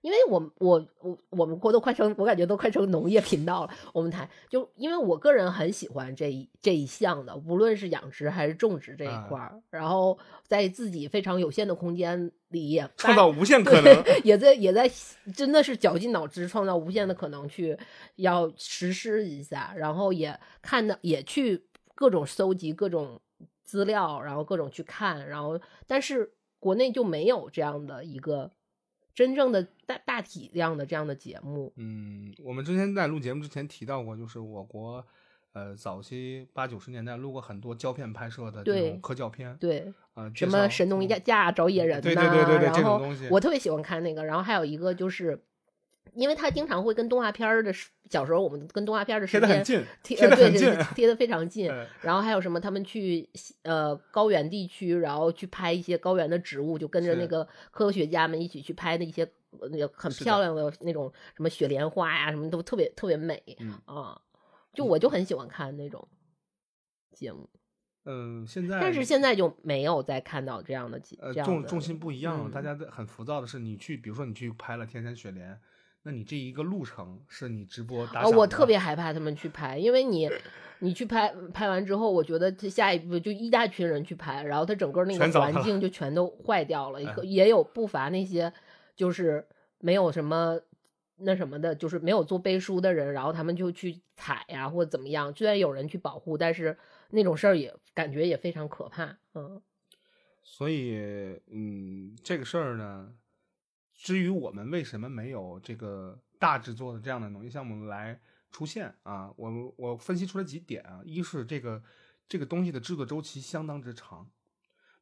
因为我我我我们国都快成，我感觉都快成农业频道了。我们台就因为我个人很喜欢这一这一项的，无论是养殖还是种植这啊一块儿，然后在自己非常有限的空间里也创造无限可能。也在也在真的是绞尽脑汁创造无限的可能去要实施一下，然后也看到也去各种搜集各种资料，然后各种去看，然后但是国内就没有这样的一个真正的大大体量的这样的节目。嗯，我们之前在录节目之前提到过，就是我国呃早期八九十年代录过很多胶片拍摄的这种科教片，对，呃，什么神农架架架找野人呐、对对对对对这种东西我特别喜欢看那个。然后还有一个就是，因为他经常会跟动画片儿的小时候我们跟动画片儿的时间贴得很近，贴贴呃对对得很近对，贴得非常近。呃然后还有什么？他们去呃高原地区，然后去拍一些高原的植物，就跟着那个科学家们一起去拍的一些呃那个很漂亮的那种什么雪莲花呀，什么都特别特别美嗯啊。就我就很喜欢看那种节目，嗯，现在但是现在就没有再看到这样的节呃这样的重重心不一样了，嗯大家的很浮躁的是，你去比如说你去拍了天山雪莲，那你这一个路程是你直播打啊，赏哦我特别害怕他们去拍，因为你你去拍拍完之后，我觉得这下一步就一大群人去拍，然后他整个那个环境就全都坏掉了。也有不乏那些就是没有什么那什么的，就是没有做背书的人，然后他们就去踩呀、或者怎么样。虽然有人去保护，但是那种事儿也感觉也非常可怕。嗯，所以，嗯，这个事儿呢，至于我们为什么没有这个大制作的这样的农业项目来出现啊，我我分析出来几点啊，一是这个这个东西的制作周期相当之长。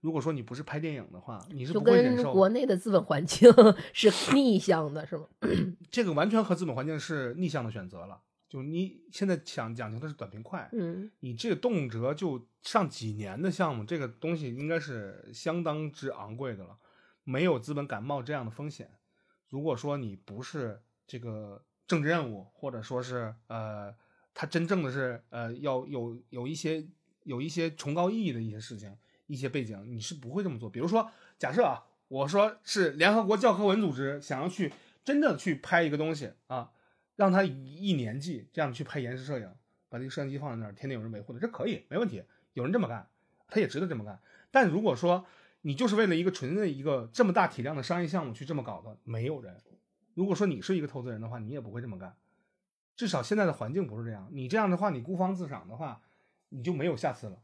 如果说你不是拍电影的话，你是不会忍受跟国内的资本环境 是逆向的，是吗？这个完全和资本环境是逆向的选择了。就你现在想讲究的是短平快，嗯，你这个动辄就上几年的项目，这个东西应该是相当之昂贵的了，没有资本敢冒这样的风险。如果说你不是这个政治任务，或者说是呃，他真正的是呃要有有一些有一些崇高意义的一些事情、一些背景，你是不会这么做。比如说，假设啊，我说是联合国教科文组织想要去真的去拍一个东西啊，让它以一年纪这样去拍延时摄影，把这个摄像机放在那儿，天天有人维护的，这可以没问题，有人这么干，他也值得这么干。但如果说你就是为了一个纯的一个这么大体量的商业项目去这么搞的，没有人。如果说你是一个投资人的话，你也不会这么干。至少现在的环境不是这样，你这样的话，你孤芳自赏的话，你就没有下次了，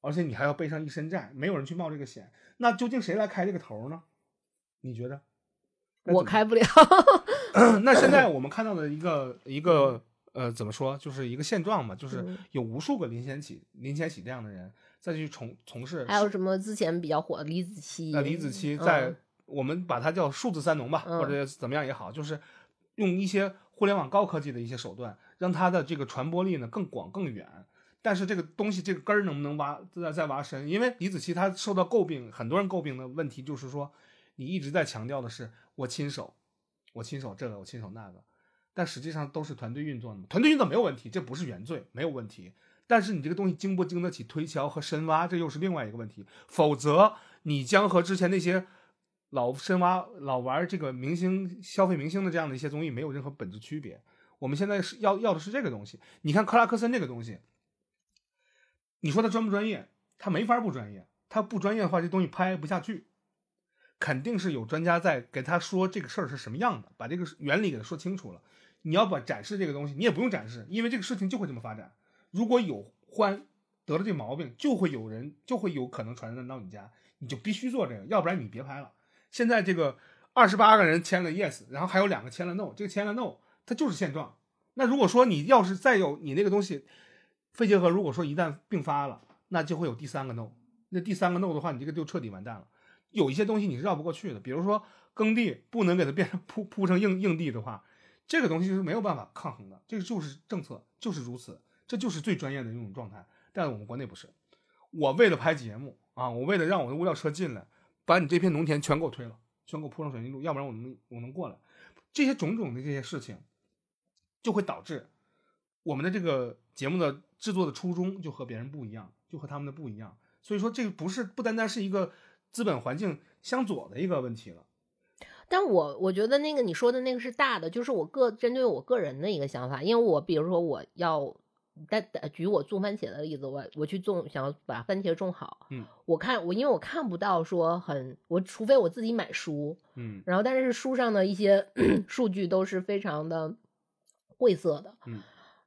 而且你还要背上一身债，没有人去冒这个险。那究竟谁来开这个头呢？你觉得？我开不了。那现在我们看到的一个一个呃，怎么说，就是一个现状嘛，就是嗯有无数个林贤启、林贤启这样的人再去从从事，还有什么之前比较火的李子柒？那李子柒在、嗯我们把它叫数字三农吧，嗯或者怎么样也好，就是用一些互联网高科技的一些手段，让它的这个传播力呢更广更远。但是这个东西这个根儿能不能挖再再挖深？因为李子柒他受到诟病，很多人诟病的问题就是说，你一直在强调的是我亲手，我亲手这个，我亲手那个，但实际上都是团队运作的嘛。团队运作没有问题，这不是原罪，没有问题。但是你这个东西经不经得起推敲和深挖，这又是另外一个问题。否则你将和之前那些老深挖、老玩这个明星消费明星的这样的一些综艺没有任何本质区别。我们现在是要要的是这个东西。你看克拉克森这个东西，你说他专不专业？他没法不专业。他不专业的话，这东西拍不下去。肯定是有专家在给他说这个事儿是什么样的，把这个原理给他说清楚了。你要把展示这个东西，你也不用展示，因为这个事情就会这么发展。如果有欢得了这毛病，就会有人就会有可能传染到你家，你就必须做这个，要不然你别拍了。现在这个二十八个人签了 yes，然后还有两个签了 no，这个签了 no，它就是现状。那如果说你要是再有你那个东西肺结核，如果说一旦并发了，那就会有第三个 no，那第三个 no 的话，你这个就彻底完蛋了。有一些东西你是绕不过去的，比如说耕地不能给它变成 铺铺成硬硬地的话，这个东西是没有办法抗衡的，这个就是政策，就是如此，这就是最专业的那种状态。但我们国内不是，我为了拍节目啊，我为了让我的物料车进来，把你这片农田全给我推了，全给我铺上水泥路，要不然我能我能过来。这些种种的这些事情，就会导致我们的这个节目的制作的初衷就和别人不一样，就和他们的不一样。所以说，这个不是不单单是一个。资本环境相左的一个问题了，但我我觉得那个你说的那个是大的，就是我个针对我个人的一个想法，因为我比如说我要，但举我种番茄的例子，我我去种，想要把番茄种好，嗯，我看我因为我看不到说很，我除非我自己买书，嗯，然后但是书上的一些 数据都是非常的晦涩的，嗯，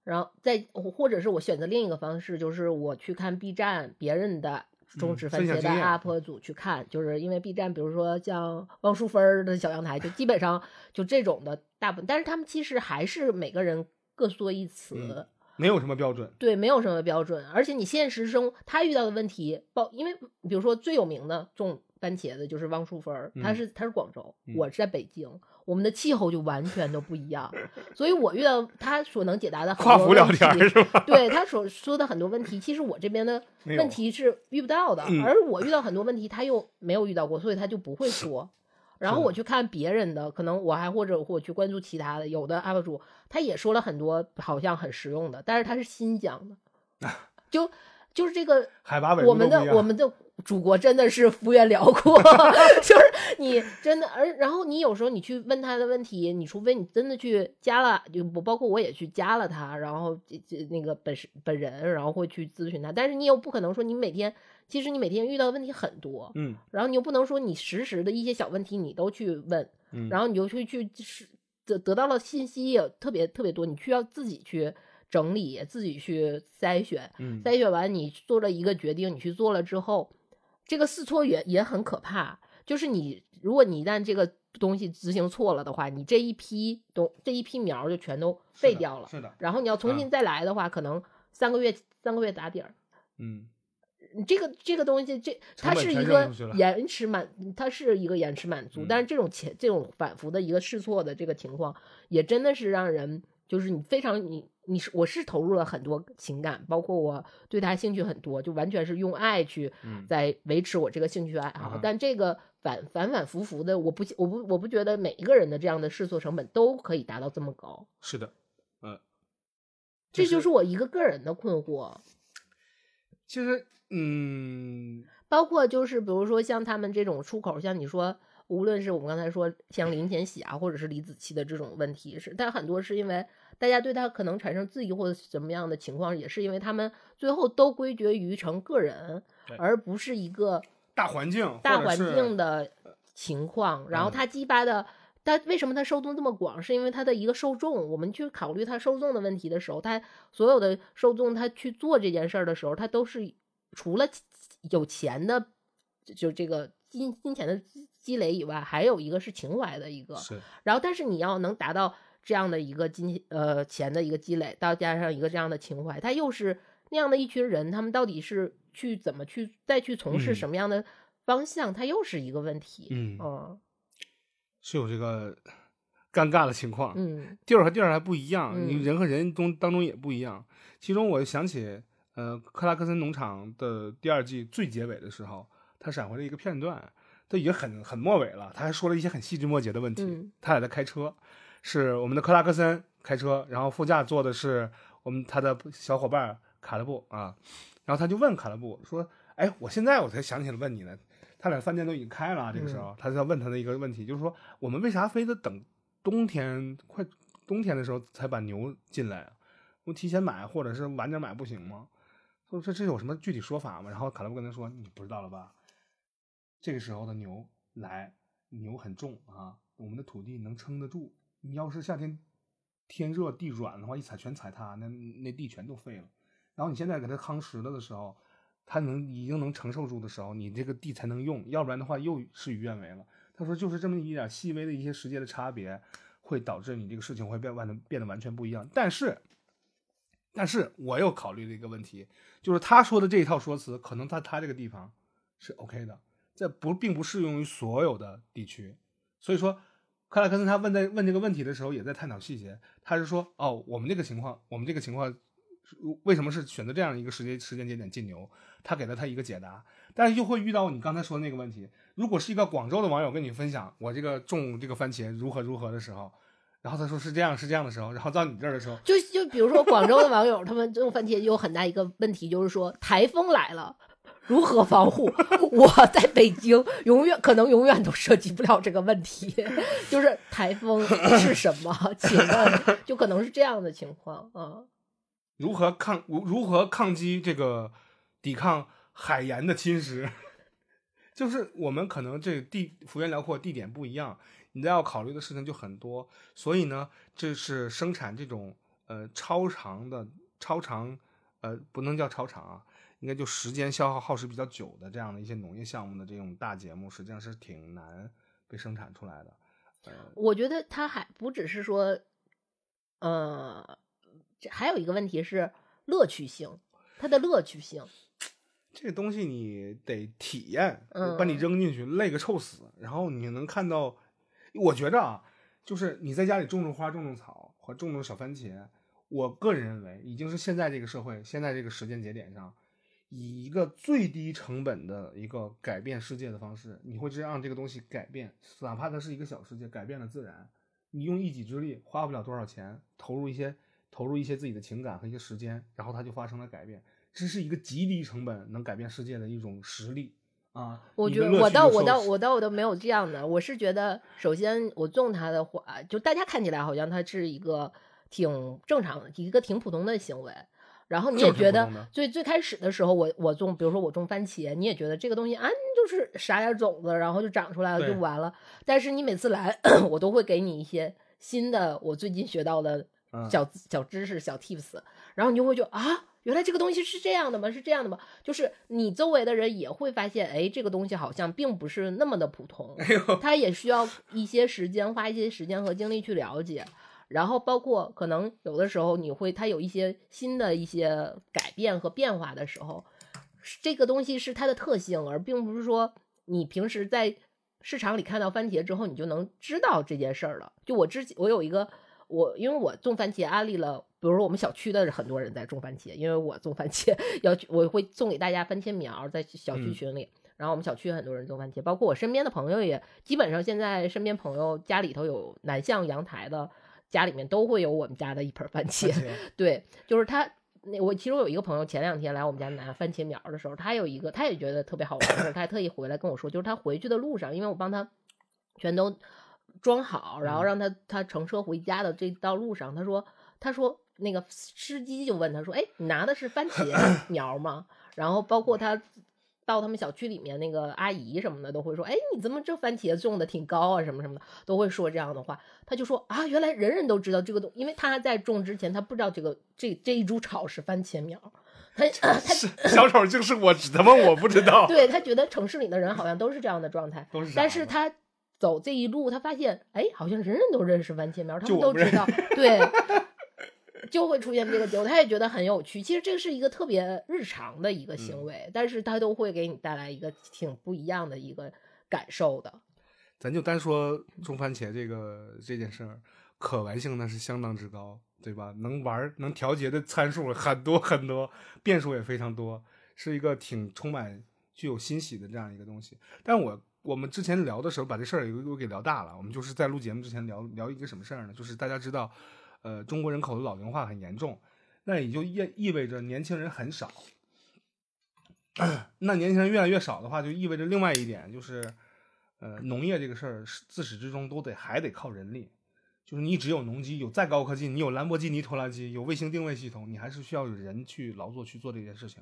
然后再或者是我选择另一个方式，就是我去看 B 站别人的。种植番茄的 UP 主去看，就是因为 B 站，比如说像汪淑芬的小阳台，就基本上就这种的大部分，但是他们其实还是每个人各说一词，没有什么标准，对，没有什么标准，而且你现实中他遇到的问题，包因为比如说最有名的种番茄的就是汪淑芬，他是他是广州，我是在北京。我们的气候就完全都不一样，所以我遇到他所能解答的跨服聊天是吧？对他所说的很多问题，其实我这边的问题是遇不到的，而我遇到很多问题，他又没有遇到过，所以他就不会 说。然后我去看别人的，可能我还或者我去关注其他的，有的 UP 主他也说了很多好像很实用的，但是他是新疆的，就就是这个海拔我们的我们的。祖国真的是幅员辽阔，就是你真的，而然后你有时候你去问他的问题，你除非你真的去加了，就不包括我也去加了他，然后这那个本本人，然后会去咨询他，但是你又不可能说你每天，其实你每天遇到的问题很多，嗯，然后你又不能说你实时的一些小问题你都去问，嗯，然后你就去去是得得到了信息也特别特别多，你需要自己去整理，自己去筛选，嗯，筛选完你做了一个决定，你去做了之后。这个试错也也很可怕，就是你，如果你一旦这个东西执行错了的话，你这一批东这一批苗就全都废掉了。是的。然后你要重新再来的话，可能三个月三个月打底儿。嗯。这个这个东西，这它是一个延迟满，它是一个延迟满足，但是这种前这种反复的一个试错的这个情况，也真的是让人。就是你非常你你是我是投入了很多情感，包括我对他兴趣很多，就完全是用爱去在维持我这个兴趣爱好。但这个反反反复复的，我不我不我不觉得每一个人的这样的试错成本都可以达到这么高。是的，嗯，这就是我一个个人的困惑。其实，嗯，包括就是比如说像他们这种出口，像你说。无论是我们刚才说像林前喜啊，或者是李子柒的这种问题，是但很多是因为大家对他可能产生质疑或者什么样的情况，也是因为他们最后都归结于成个人，而不是一个大环境大环境的情况。然后他激发的，他为什么他受众这么广？是因为他的一个受众。我们去考虑他受众的问题的时候，他所有的受众他去做这件事儿的时候，他都是除了有钱的，就这个金金钱的。积累以外，还有一个是情怀的一个，然后但是你要能达到这样的一个金呃钱的一个积累，到加上一个这样的情怀，他又是那样的一群人，他们到底是去怎么去再去从事什么样的方向，他又是一个问题，嗯，是有这个尴尬的情况，嗯，地儿和地儿还不一样，你人和人中当中也不一样。其中我想起呃克拉克森农场的第二季最结尾的时候，他闪回了一个片段。都已经很很末尾了，他还说了一些很细枝末节的问题。他俩在开车，是我们的克拉克森开车，然后副驾坐的是我们他的小伙伴卡勒布啊。然后他就问卡勒布说：“哎，我现在我才想起来问你呢，他俩饭店都已经开了啊，这个时候他就要问他的一个问题，就是说我们为啥非得等冬天快冬天的时候才把牛进来啊？我提前买或者是晚点买不行吗？说这这有什么具体说法吗？然后卡勒布跟他说你不知道了吧？这个时候的牛来，牛很重啊，我们的土地能撑得住。你要是夏天天热地软的话，一踩全踩塌，那那地全都废了。然后你现在给它夯实了的时候，它能已经能承受住的时候，你这个地才能用，要不然的话又事与愿违了。他说就是这么一点细微的一些时间的差别，会导致你这个事情会变完的变得完全不一样。但是，但是我又考虑了一个问题，就是他说的这一套说辞，可能在他这个地方是 OK 的，这不并不适用于所有的地区。所以说，克拉克森他问在问这个问题的时候，也在探讨细节。他是说，哦，我们这个情况，我们这个情况。为什么是选择这样一个时间时间节点进牛？他给了他一个解答，但是又会遇到你刚才说的那个问题。如果是一个广州的网友跟你分享我这个种这个番茄如何如何的时候，然后他说是这样是这样的时候，然后到你这儿的时候，就就比如说广州的网友，他们种番茄有很大一个问题，就是说台风来了如何防护？我在北京永远可能永远都涉及不了这个问题，就是台风是什么？请问就可能是这样的情况啊。如何抗如如何抗击这个抵抗海盐的侵蚀？就是我们可能这地幅员辽阔，地点不一样，你要考虑的事情就很多。所以呢，这是生产这种呃超长的超长呃不能叫超长啊，应该就时间消耗耗时比较久的这样的一些农业项目的这种大节目，实际上是挺难被生产出来的。呃，我觉得它还不只是说，呃。这还有一个问题是乐趣性，它的乐趣性，这个东西你得体验，把你扔进去累个臭死，然后你能看到，我觉着啊，就是你在家里种种花、种种草和种种小番茄，我个人认为已经是现在这个社会、现在这个时间节点上，以一个最低成本的一个改变世界的方式，你会让这个东西改变，哪怕它是一个小世界，改变了自然，你用一己之力花不了多少钱，投入一些。投入一些自己的情感和一些时间，然后它就发生了改变。这是一个极低成本能改变世界的一种实力啊！我觉得我倒我倒我倒我倒没有这样的。我是觉得，首先我种它的话，就大家看起来好像它是一个挺正常的一个挺普通的行为。然后你也觉得，最最开始的时候，我我种，比如说我种番茄，你也觉得这个东西啊，就是撒点种子，然后就长出来了，就完了。但是你每次来，我都会给你一些新的，我最近学到的。小小知识、小 tips，然后你就会觉得啊，原来这个东西是这样的吗？是这样的吗？就是你周围的人也会发现，哎，这个东西好像并不是那么的普通，它也需要一些时间，花一些时间和精力去了解。然后包括可能有的时候你会，它有一些新的一些改变和变化的时候，这个东西是它的特性，而并不是说你平时在市场里看到番茄之后，你就能知道这件事儿了。就我之前我有一个。我因为我种番茄安利了，比如说我们小区的很多人在种番茄，因为我种番茄 要我会送给大家番茄苗在小区群里，然后我们小区很多人种番茄，包括我身边的朋友也基本上现在身边朋友家里头有南向阳台的，家里面都会有我们家的一盆番茄。对，就是他那我其中有一个朋友前两天来我们家拿番茄苗的时候，他有一个他也觉得特别好玩的事，他还特意回来跟我说，就是他回去的路上，因为我帮他全都。装好，然后让他他乘车回家的这道路上，他说他说那个司机就问他说，哎，你拿的是番茄 苗吗？然后包括他到他们小区里面那个阿姨什么的都会说，哎，你怎么这番茄种的挺高啊？什么什么的都会说这样的话。他就说啊，原来人人都知道这个东，因为他在种之前他不知道这个这这一株草是番茄苗。他他小丑就是我，只他妈我不知道。对他觉得城市里的人好像都是这样的状态，但是他。走这一路，他发现，哎，好像人人都认识番茄苗，他们都知道，对，就会出现这个结果。他也觉得很有趣。其实这个是一个特别日常的一个行为，但是他都会给你带来一个挺不一样的一个感受的。咱就单说种番茄这个这件事儿，可玩性那是相当之高，对吧？能玩能调节的参数很多很多，变数也非常多，是一个挺充满具有欣喜的这样一个东西。但我。我们之前聊的时候，把这事儿又给聊大了。我们就是在录节目之前聊聊一个什么事儿呢？就是大家知道，呃，中国人口的老龄化很严重，那也就意意味着年轻人很少。那年轻人越来越少的话，就意味着另外一点就是，呃，农业这个事儿自始至终都得还得靠人力。就是你只有农机，有再高科技，你有兰博基尼拖拉机，有卫星定位系统，你还是需要有人去劳作去做这件事情。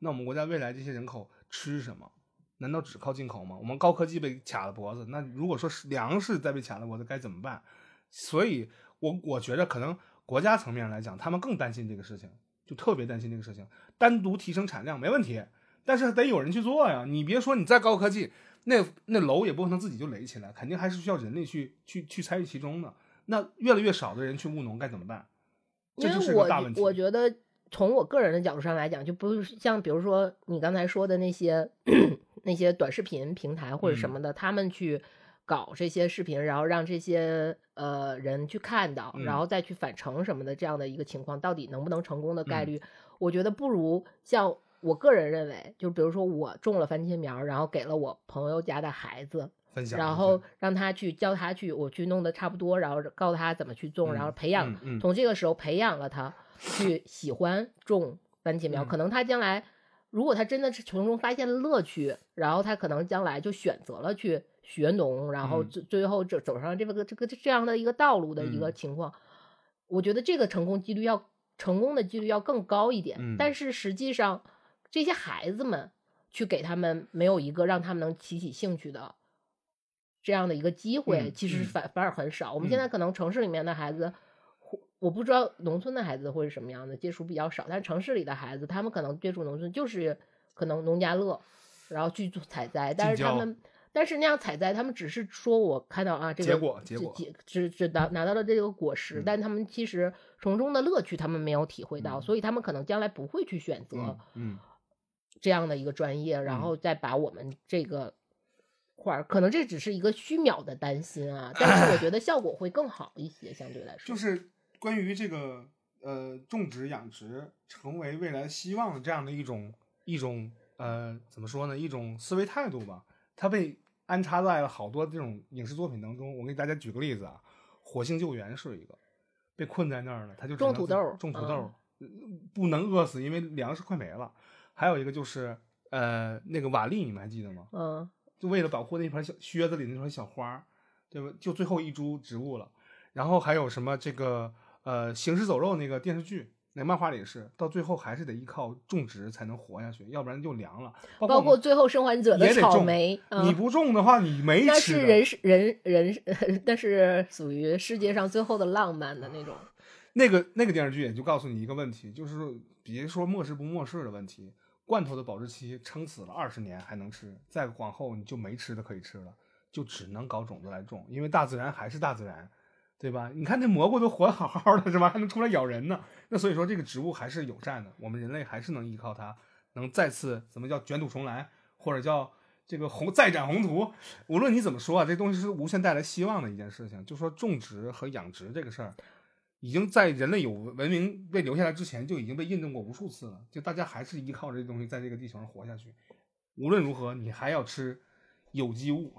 那我们国家未来这些人口吃什么？难道只靠进口吗？我们高科技被卡了脖子，那如果说是粮食再被卡了脖子，该怎么办？所以我我觉得可能国家层面来讲，他们更担心这个事情，就特别担心这个事情。单独提升产量没问题，但是得有人去做呀。你别说你再高科技，那那楼也不可能自己就垒起来，肯定还是需要人力去去去参与其中的。那越来越少的人去务农该怎么办？这就是因为我个大问题。我觉得从我个人的角度上来讲，就不是像比如说你刚才说的那些 那些短视频平台或者什嗯么的，他们去搞这些视频，然后让这些呃人去看到，嗯然后再去返程什么的这样的一个情况，到底能不能成功的概嗯。率，我觉得不如像我个人认为，就比如说我种了番茄苗，然后给了我朋友家的孩子，然后让他去教他去，我去弄得差不多，然后告诉他怎么去种，然后嗯培养，从这个时候培养了他去喜欢种番茄苗。嗯。可能他将来，如果他真的是从中发现了乐趣，然后他可能将来就选择了去学农，然后嗯最最后走走上这个这个这样的一个道路的一个嗯情况，我觉得这个成功几率要成功的几率要更高一点。嗯但是实际上，这些孩子们去给他们没有一个让他们能起起兴趣的这样的一个机会，嗯其实嗯反反而很少。我们现嗯在可能城市里面的孩子，或我不知道农村的孩子会是什么样的，接触比较少。但是城市里的孩子，他们可能接触农村就是可能农家乐，然后去做采摘，但是他们。但是那样采摘，他们只是说我看到啊，这个结果结果只只只拿拿到了这个果实，嗯。但他们其实从中的乐趣他们没有体会到，嗯。所以他们可能将来不会去选择嗯嗯。这样的一个专业，然嗯。后再把我们这个块儿，可能这只是一个虚渺的担心啊，但是我觉得效果会更好一些，相对来说。就是关于这个呃种植养殖成为未来希望的这样的一种一种呃怎么说呢一种思维态度吧，它被安插在了好多这种影视作品当中。我给大家举个例子啊，《火星救援》是一个被困在那儿了，他就种土豆种土豆儿，不能饿死，因为粮食快没了。还有一个就是呃那个瓦力，你们还记得吗？嗯就为了保护那盆小靴子里那盆小花，对吧？就最后一株植物了。然后还有什么这个呃《行尸走肉》那个电视剧，那漫画里也是，到最后还是得依靠种植才能活下去，要不然就凉了。包括最后生还者的草莓，嗯你不种的话，你没那吃的。是人是人人，但 是属于世界上最后的浪漫的那种。那个那个电视剧也就告诉你一个问题，就是别说末世不末世的问题，罐头的保质期撑死了二十年还能吃，再往后你就没吃的可以吃了，就只能搞种子来种，因为大自然还是大自然，对吧？你看那蘑菇都活得好好的，是吧？还能出来咬人呢。那所以说这个植物还是有战的，我们人类还是能依靠它，能再次怎么叫卷土重来，或者叫。这个宏再展宏图，无论你怎么说啊，这东西是无限带来希望的一件事情。就说种植和养殖这个事儿，已经在人类有文明被留下来之前就已经被印证过无数次了。就大家还是依靠这东西在这个地球上活下去。无论如何，你还要吃有机物，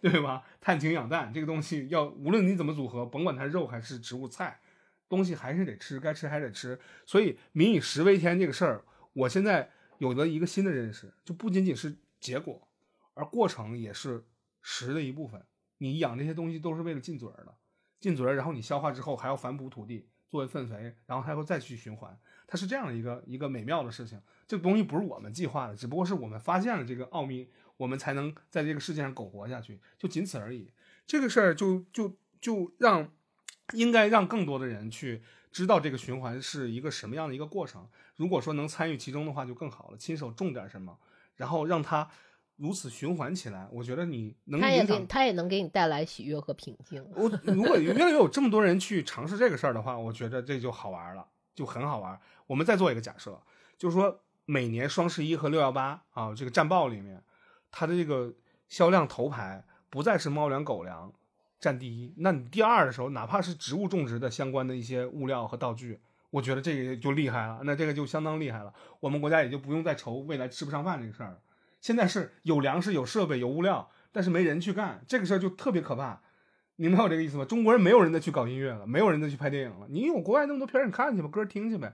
对吧？碳氢氧氮这个东西要无论你怎么组合，甭管它是肉还是植物菜，东西还是得吃，该吃还得吃。所以民以食为天这个事儿，我现在有了一个新的认识，就不仅仅是结果，而过程也是食的一部分。你养这些东西都是为了进嘴儿的。进嘴儿，然后你消化之后还要反哺土地作为粪肥，然后它会再去循环，它是这样的一个一个美妙的事情。这个东西不是我们计划的，只不过是我们发现了这个奥秘，我们才能在这个世界上苟活下去，就仅此而已。这个事儿就就就让应该让更多的人去知道这个循环是一个什么样的一个过程。如果说能参与其中的话，就更好了。亲手种点什么，然后让它如此循环起来，我觉得你能它也给它也能给你带来喜悦和平静。我如果越来越有这么多人去尝试这个事儿的话，我觉得这就好玩了，就很好玩。我们再做一个假设，就是说每年双十一和六幺八啊，这个战报里面，它的这个销量头牌不再是猫粮、狗粮占第一，那你第二的时候，哪怕是植物种植的相关的一些物料和道具，我觉得这个就厉害了，那这个就相当厉害了。我们国家也就不用再愁未来吃不上饭这个事儿了。现在是有粮食、有设备、有物料，但是没人去干，这个事儿就特别可怕。你们有这个意思吗？中国人没有人再去搞音乐了，没有人再去拍电影了。你有国外那么多片儿，你看去吧，歌听去呗，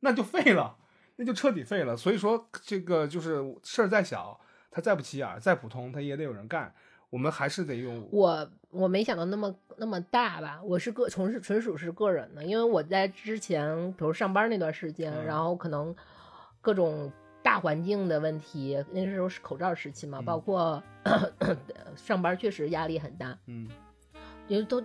那就废了。那就彻底废了。所以说，这个就是事儿再小，它再不起眼儿，再普通，它也得有人干。我们还是得用我我没想到那么那么大吧，我是个纯是纯属是个人的，因为我在之前，比如上班那段时间，嗯。然后可能各种大环境的问题，那时候是口罩时期嘛，嗯。包括 上班确实压力很大，嗯。因为都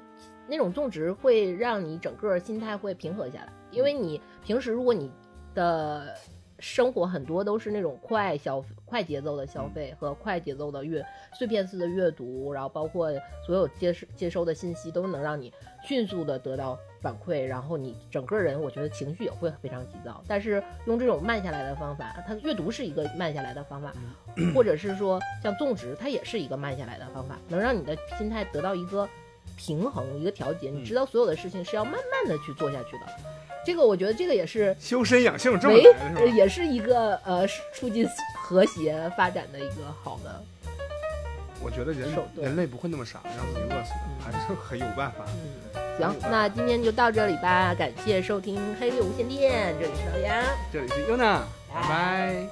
那种种植会让你整个心态会平和下来，因为你平时如果你的生活很多都是那种快消快节奏的消费和快节奏的阅碎片式的阅读，然后包括所有接收接收的信息都能让你迅速的得到反馈，然后你整个人我觉得情绪也会非常急躁。但是用这种慢下来的方法，它阅读是一个慢下来的方法，或者是说像种植，它也是一个慢下来的方法，能让你的心态得到一个平衡、一个调节。你知道所有的事情是要慢慢的去做下去的。这个我觉得这个也是修身养性这么是吧？也是一个呃促进和谐发展的一个好的。我觉得人人类不会那么傻，让自己饿死的，还是很有办法。嗯，行，那今天就到这里吧，感谢收听黑六无线电，这里是老杨。这里是优娜，拜拜